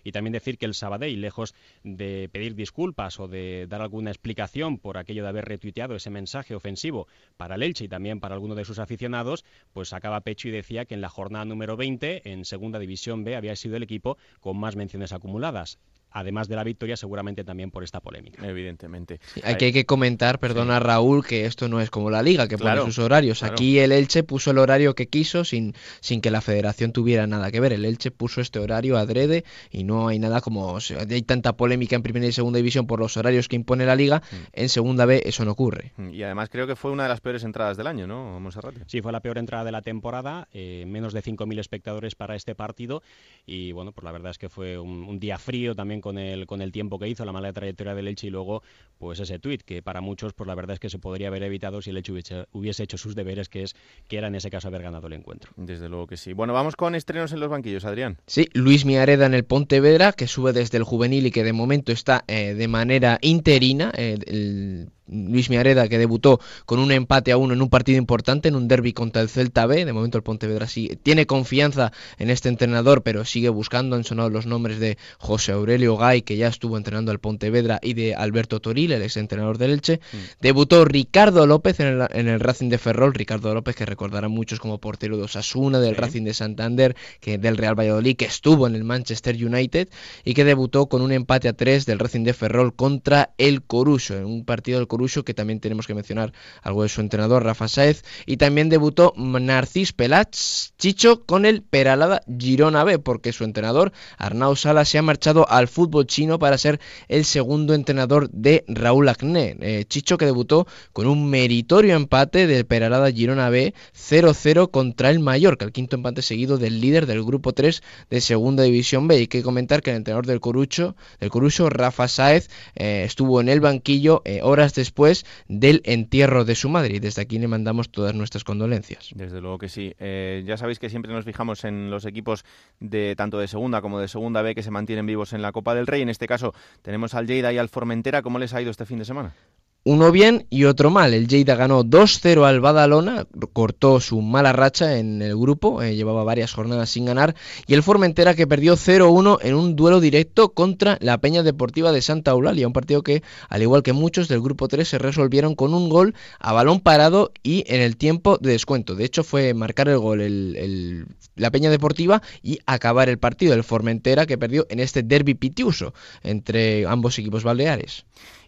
Y también decir que el Sabadell, lejos de pedir disculpas o de dar alguna explicación por aquello de haber retuiteado ese mensaje ofensivo para el Elche y también para alguno de sus aficionados, pues sacaba pecho y decía que en la jornada número 20 en Segunda División B había sido el equipo con más menciones acumuladas. Además de la victoria, seguramente también por esta polémica. Evidentemente. Hay que, hay que comentar, perdona Raúl, que esto no es como la liga, que Claro, pone sus horarios. claro. Aquí el Elche puso el horario que quiso sin, sin que la federación tuviera nada que ver. El Elche puso este horario adrede y no hay nada como... o sea, hay tanta polémica en primera y segunda división por los horarios que impone la liga, Mm. en segunda B eso no ocurre. Y además creo que fue una de las peores entradas del año, ¿no, Monserrate? Sí, fue la peor entrada de la temporada, eh, menos de 5.000 espectadores para este partido y bueno, pues la verdad es que fue un, un día frío también con el, con el tiempo que hizo, la mala trayectoria del Elche y luego pues ese tuit que para muchos pues la verdad es que se podría haber evitado si el Elche hubiese, hubiese hecho sus deberes, que es que era en ese caso haber ganado el encuentro. Desde luego que sí. Bueno, vamos con estrenos en los banquillos, Adrián. Sí, Luis Miareda en el Pontevedra, que sube desde el juvenil y que de momento está eh, de manera interina. eh, el Luis Miareda que debutó con un empate a uno en un partido importante, en un derby contra el Celta B. De momento el Pontevedra sí tiene confianza en este entrenador, pero sigue buscando. Han sonado los nombres de José Aurelio Gay, que ya estuvo entrenando al Pontevedra, y de Alberto Toril, el exentrenador del Elche. Debutó Ricardo López en el, en el Racing de Ferrol. Ricardo López, que recordarán muchos como portero de Osasuna, del Racing de Santander, que del Real Valladolid, que estuvo en el Manchester United y que debutó con un empate a tres del Racing de Ferrol contra el Coruso, en un partido del Coruso que también tenemos que mencionar algo de su entrenador, Rafa Saez, y también debutó Narcís Pelach Chicho con el Peralada Girona B, porque su entrenador, Arnau Sala, se ha marchado al fútbol chino para ser el segundo entrenador de Raúl Acné. Eh, Chicho que debutó con un meritorio empate del Peralada Girona B 0-0 contra el Mallorca, el quinto empate seguido del líder del grupo 3 de Segunda División B. Hay que comentar que el entrenador del Corucho, del Corucho Rafa Sáez, eh, estuvo en el banquillo eh, horas después del entierro de su madre y desde aquí le mandamos todas nuestras condolencias. Desde luego que sí. Eh, ya sabéis que siempre nos fijamos en los equipos de tanto de segunda como de segunda B que se mantienen vivos en la Copa del Rey. En este caso tenemos al Lleida y al Formentera. ¿Cómo les ha ido este fin de semana? Uno bien y otro mal. El Lleida ganó 2-0 al Badalona, cortó su mala racha en el grupo, eh, llevaba varias jornadas sin ganar, y el Formentera que perdió 0-1 en un duelo directo contra la Peña Deportiva de Santa Eulalia, un partido que, al igual que muchos del grupo 3, se resolvieron con un gol a balón parado y en el tiempo de descuento. De hecho, fue marcar el gol el, la Peña Deportiva y acabar el partido el Formentera que perdió en este derby pitiuso entre ambos equipos baleares.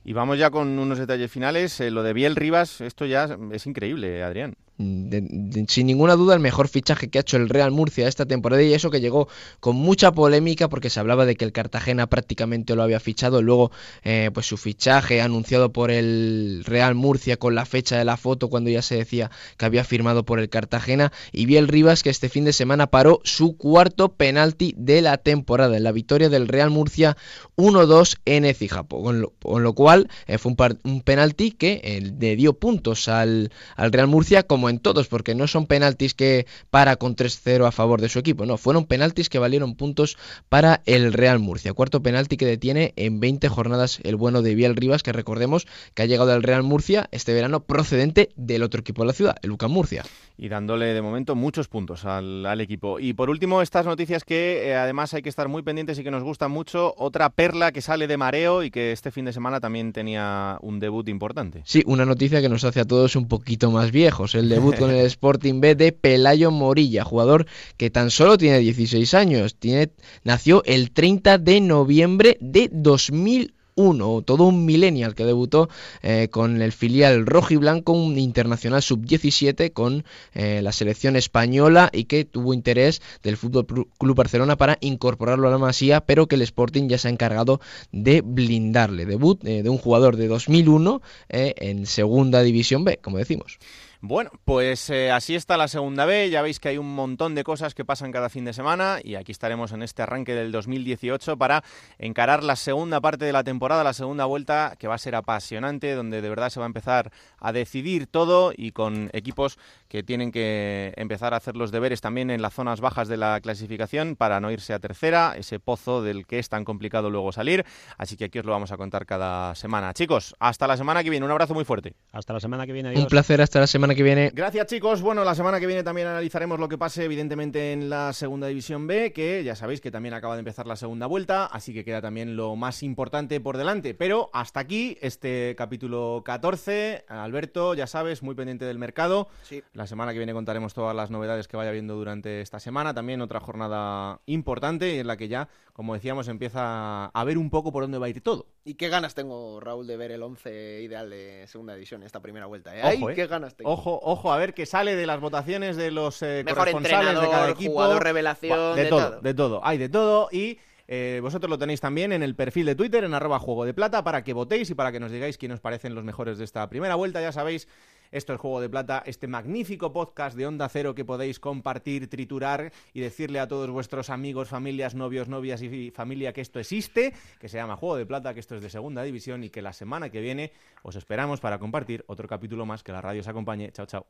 Y vamos ya con unos detalles finales. Eh, lo de Biel Rivas, esto ya es increíble, Adrián. Sin ninguna duda el mejor fichaje que ha hecho el Real Murcia esta temporada y eso que llegó con mucha polémica porque se hablaba de que el Cartagena prácticamente lo había fichado. Luego eh, pues su fichaje anunciado por el Real Murcia con la fecha de la foto cuando ya se decía que había firmado por el Cartagena. Y Biel Rivas que este fin de semana paró su cuarto penalti de la temporada en la victoria del Real Murcia 1-2 en Ecijapo con lo, con lo cual eh, fue un, par, un, penalti que eh, le dio puntos al, al Real Murcia como en todos, porque no son penaltis que para con 3-0 a favor de su equipo, no, fueron penaltis que valieron puntos para el Real Murcia. Cuarto penalti que detiene en 20 jornadas el bueno de Biel Rivas, que recordemos que ha llegado al Real Murcia este verano procedente del otro equipo de la ciudad, el Lucan Murcia. Y dándole de momento muchos puntos al, al equipo. Y por último, estas noticias que eh, además hay que estar muy pendientes y que nos gustan mucho. Otra perla que sale de mareo y que este fin de semana también tenía un debut importante. Sí, una noticia que nos hace a todos un poquito más viejos. El debut con el Sporting B de Pelayo Morilla, jugador que tan solo tiene 16 años. Tiene, nació el 30 de noviembre de 2001 uno, todo un millennial que debutó eh, con el filial rojo y blanco, un internacional sub-17 con eh, la selección española y que tuvo interés del Fútbol Club Barcelona para incorporarlo a la Masía, pero que el Sporting ya se ha encargado de blindarle. Debut eh, de un jugador de 2001 en Segunda División B, como decimos. Bueno, pues eh, así está la segunda B. Ya veis que hay un montón de cosas que pasan cada fin de semana y aquí estaremos en este arranque del 2018 para encarar la segunda parte de la temporada, la segunda vuelta que va a ser apasionante, donde de verdad se va a empezar a decidir todo y con equipos que tienen que empezar a hacer los deberes también en las zonas bajas de la clasificación para no irse a tercera, ese pozo del que es tan complicado luego salir. Así que aquí os lo vamos a contar cada semana. Chicos, hasta la semana que viene. Un abrazo muy fuerte. Hasta la semana que viene. Adiós. Un placer. Hasta la semana que viene. Gracias chicos. Bueno, la semana que viene también analizaremos lo que pase evidentemente en la segunda división B, que ya sabéis que también acaba de empezar la segunda vuelta, así que queda también lo más importante por delante. Pero hasta aquí este capítulo 14. Alberto, ya sabes, muy pendiente del mercado. Sí. La semana que viene contaremos todas las novedades que vaya viendo durante esta semana. También otra jornada importante en la que ya, como decíamos, empieza a ver un poco por dónde va a ir todo. Y qué ganas tengo, Raúl, de ver el 11 ideal de segunda división en esta primera vuelta. ¿eh? Ojo, Ay, eh. qué ganas tengo. Ojo, ojo, a ver qué sale de las votaciones de los eh, Mejor corresponsales de cada equipo. jugador revelación, de, de todo, todo. de todo. Hay de todo y eh, vosotros lo tenéis también en el perfil de Twitter, en arroba juego de plata, para que votéis y para que nos digáis quién os parecen los mejores de esta primera vuelta. Ya sabéis, esto es Juego de Plata, este magnífico podcast de Onda Cero que podéis compartir, triturar y decirle a todos vuestros amigos, familias, novios, novias y familia que esto existe, que se llama Juego de Plata, que esto es de segunda división y que la semana que viene os esperamos para compartir otro capítulo más. Que la radio os acompañe. Chao, chao.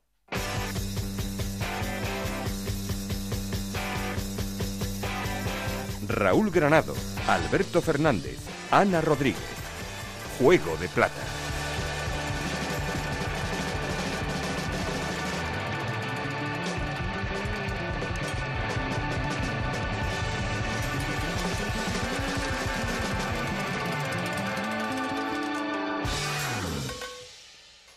Raúl Granado, Alberto Fernández, Ana Rodríguez. Juego de Plata.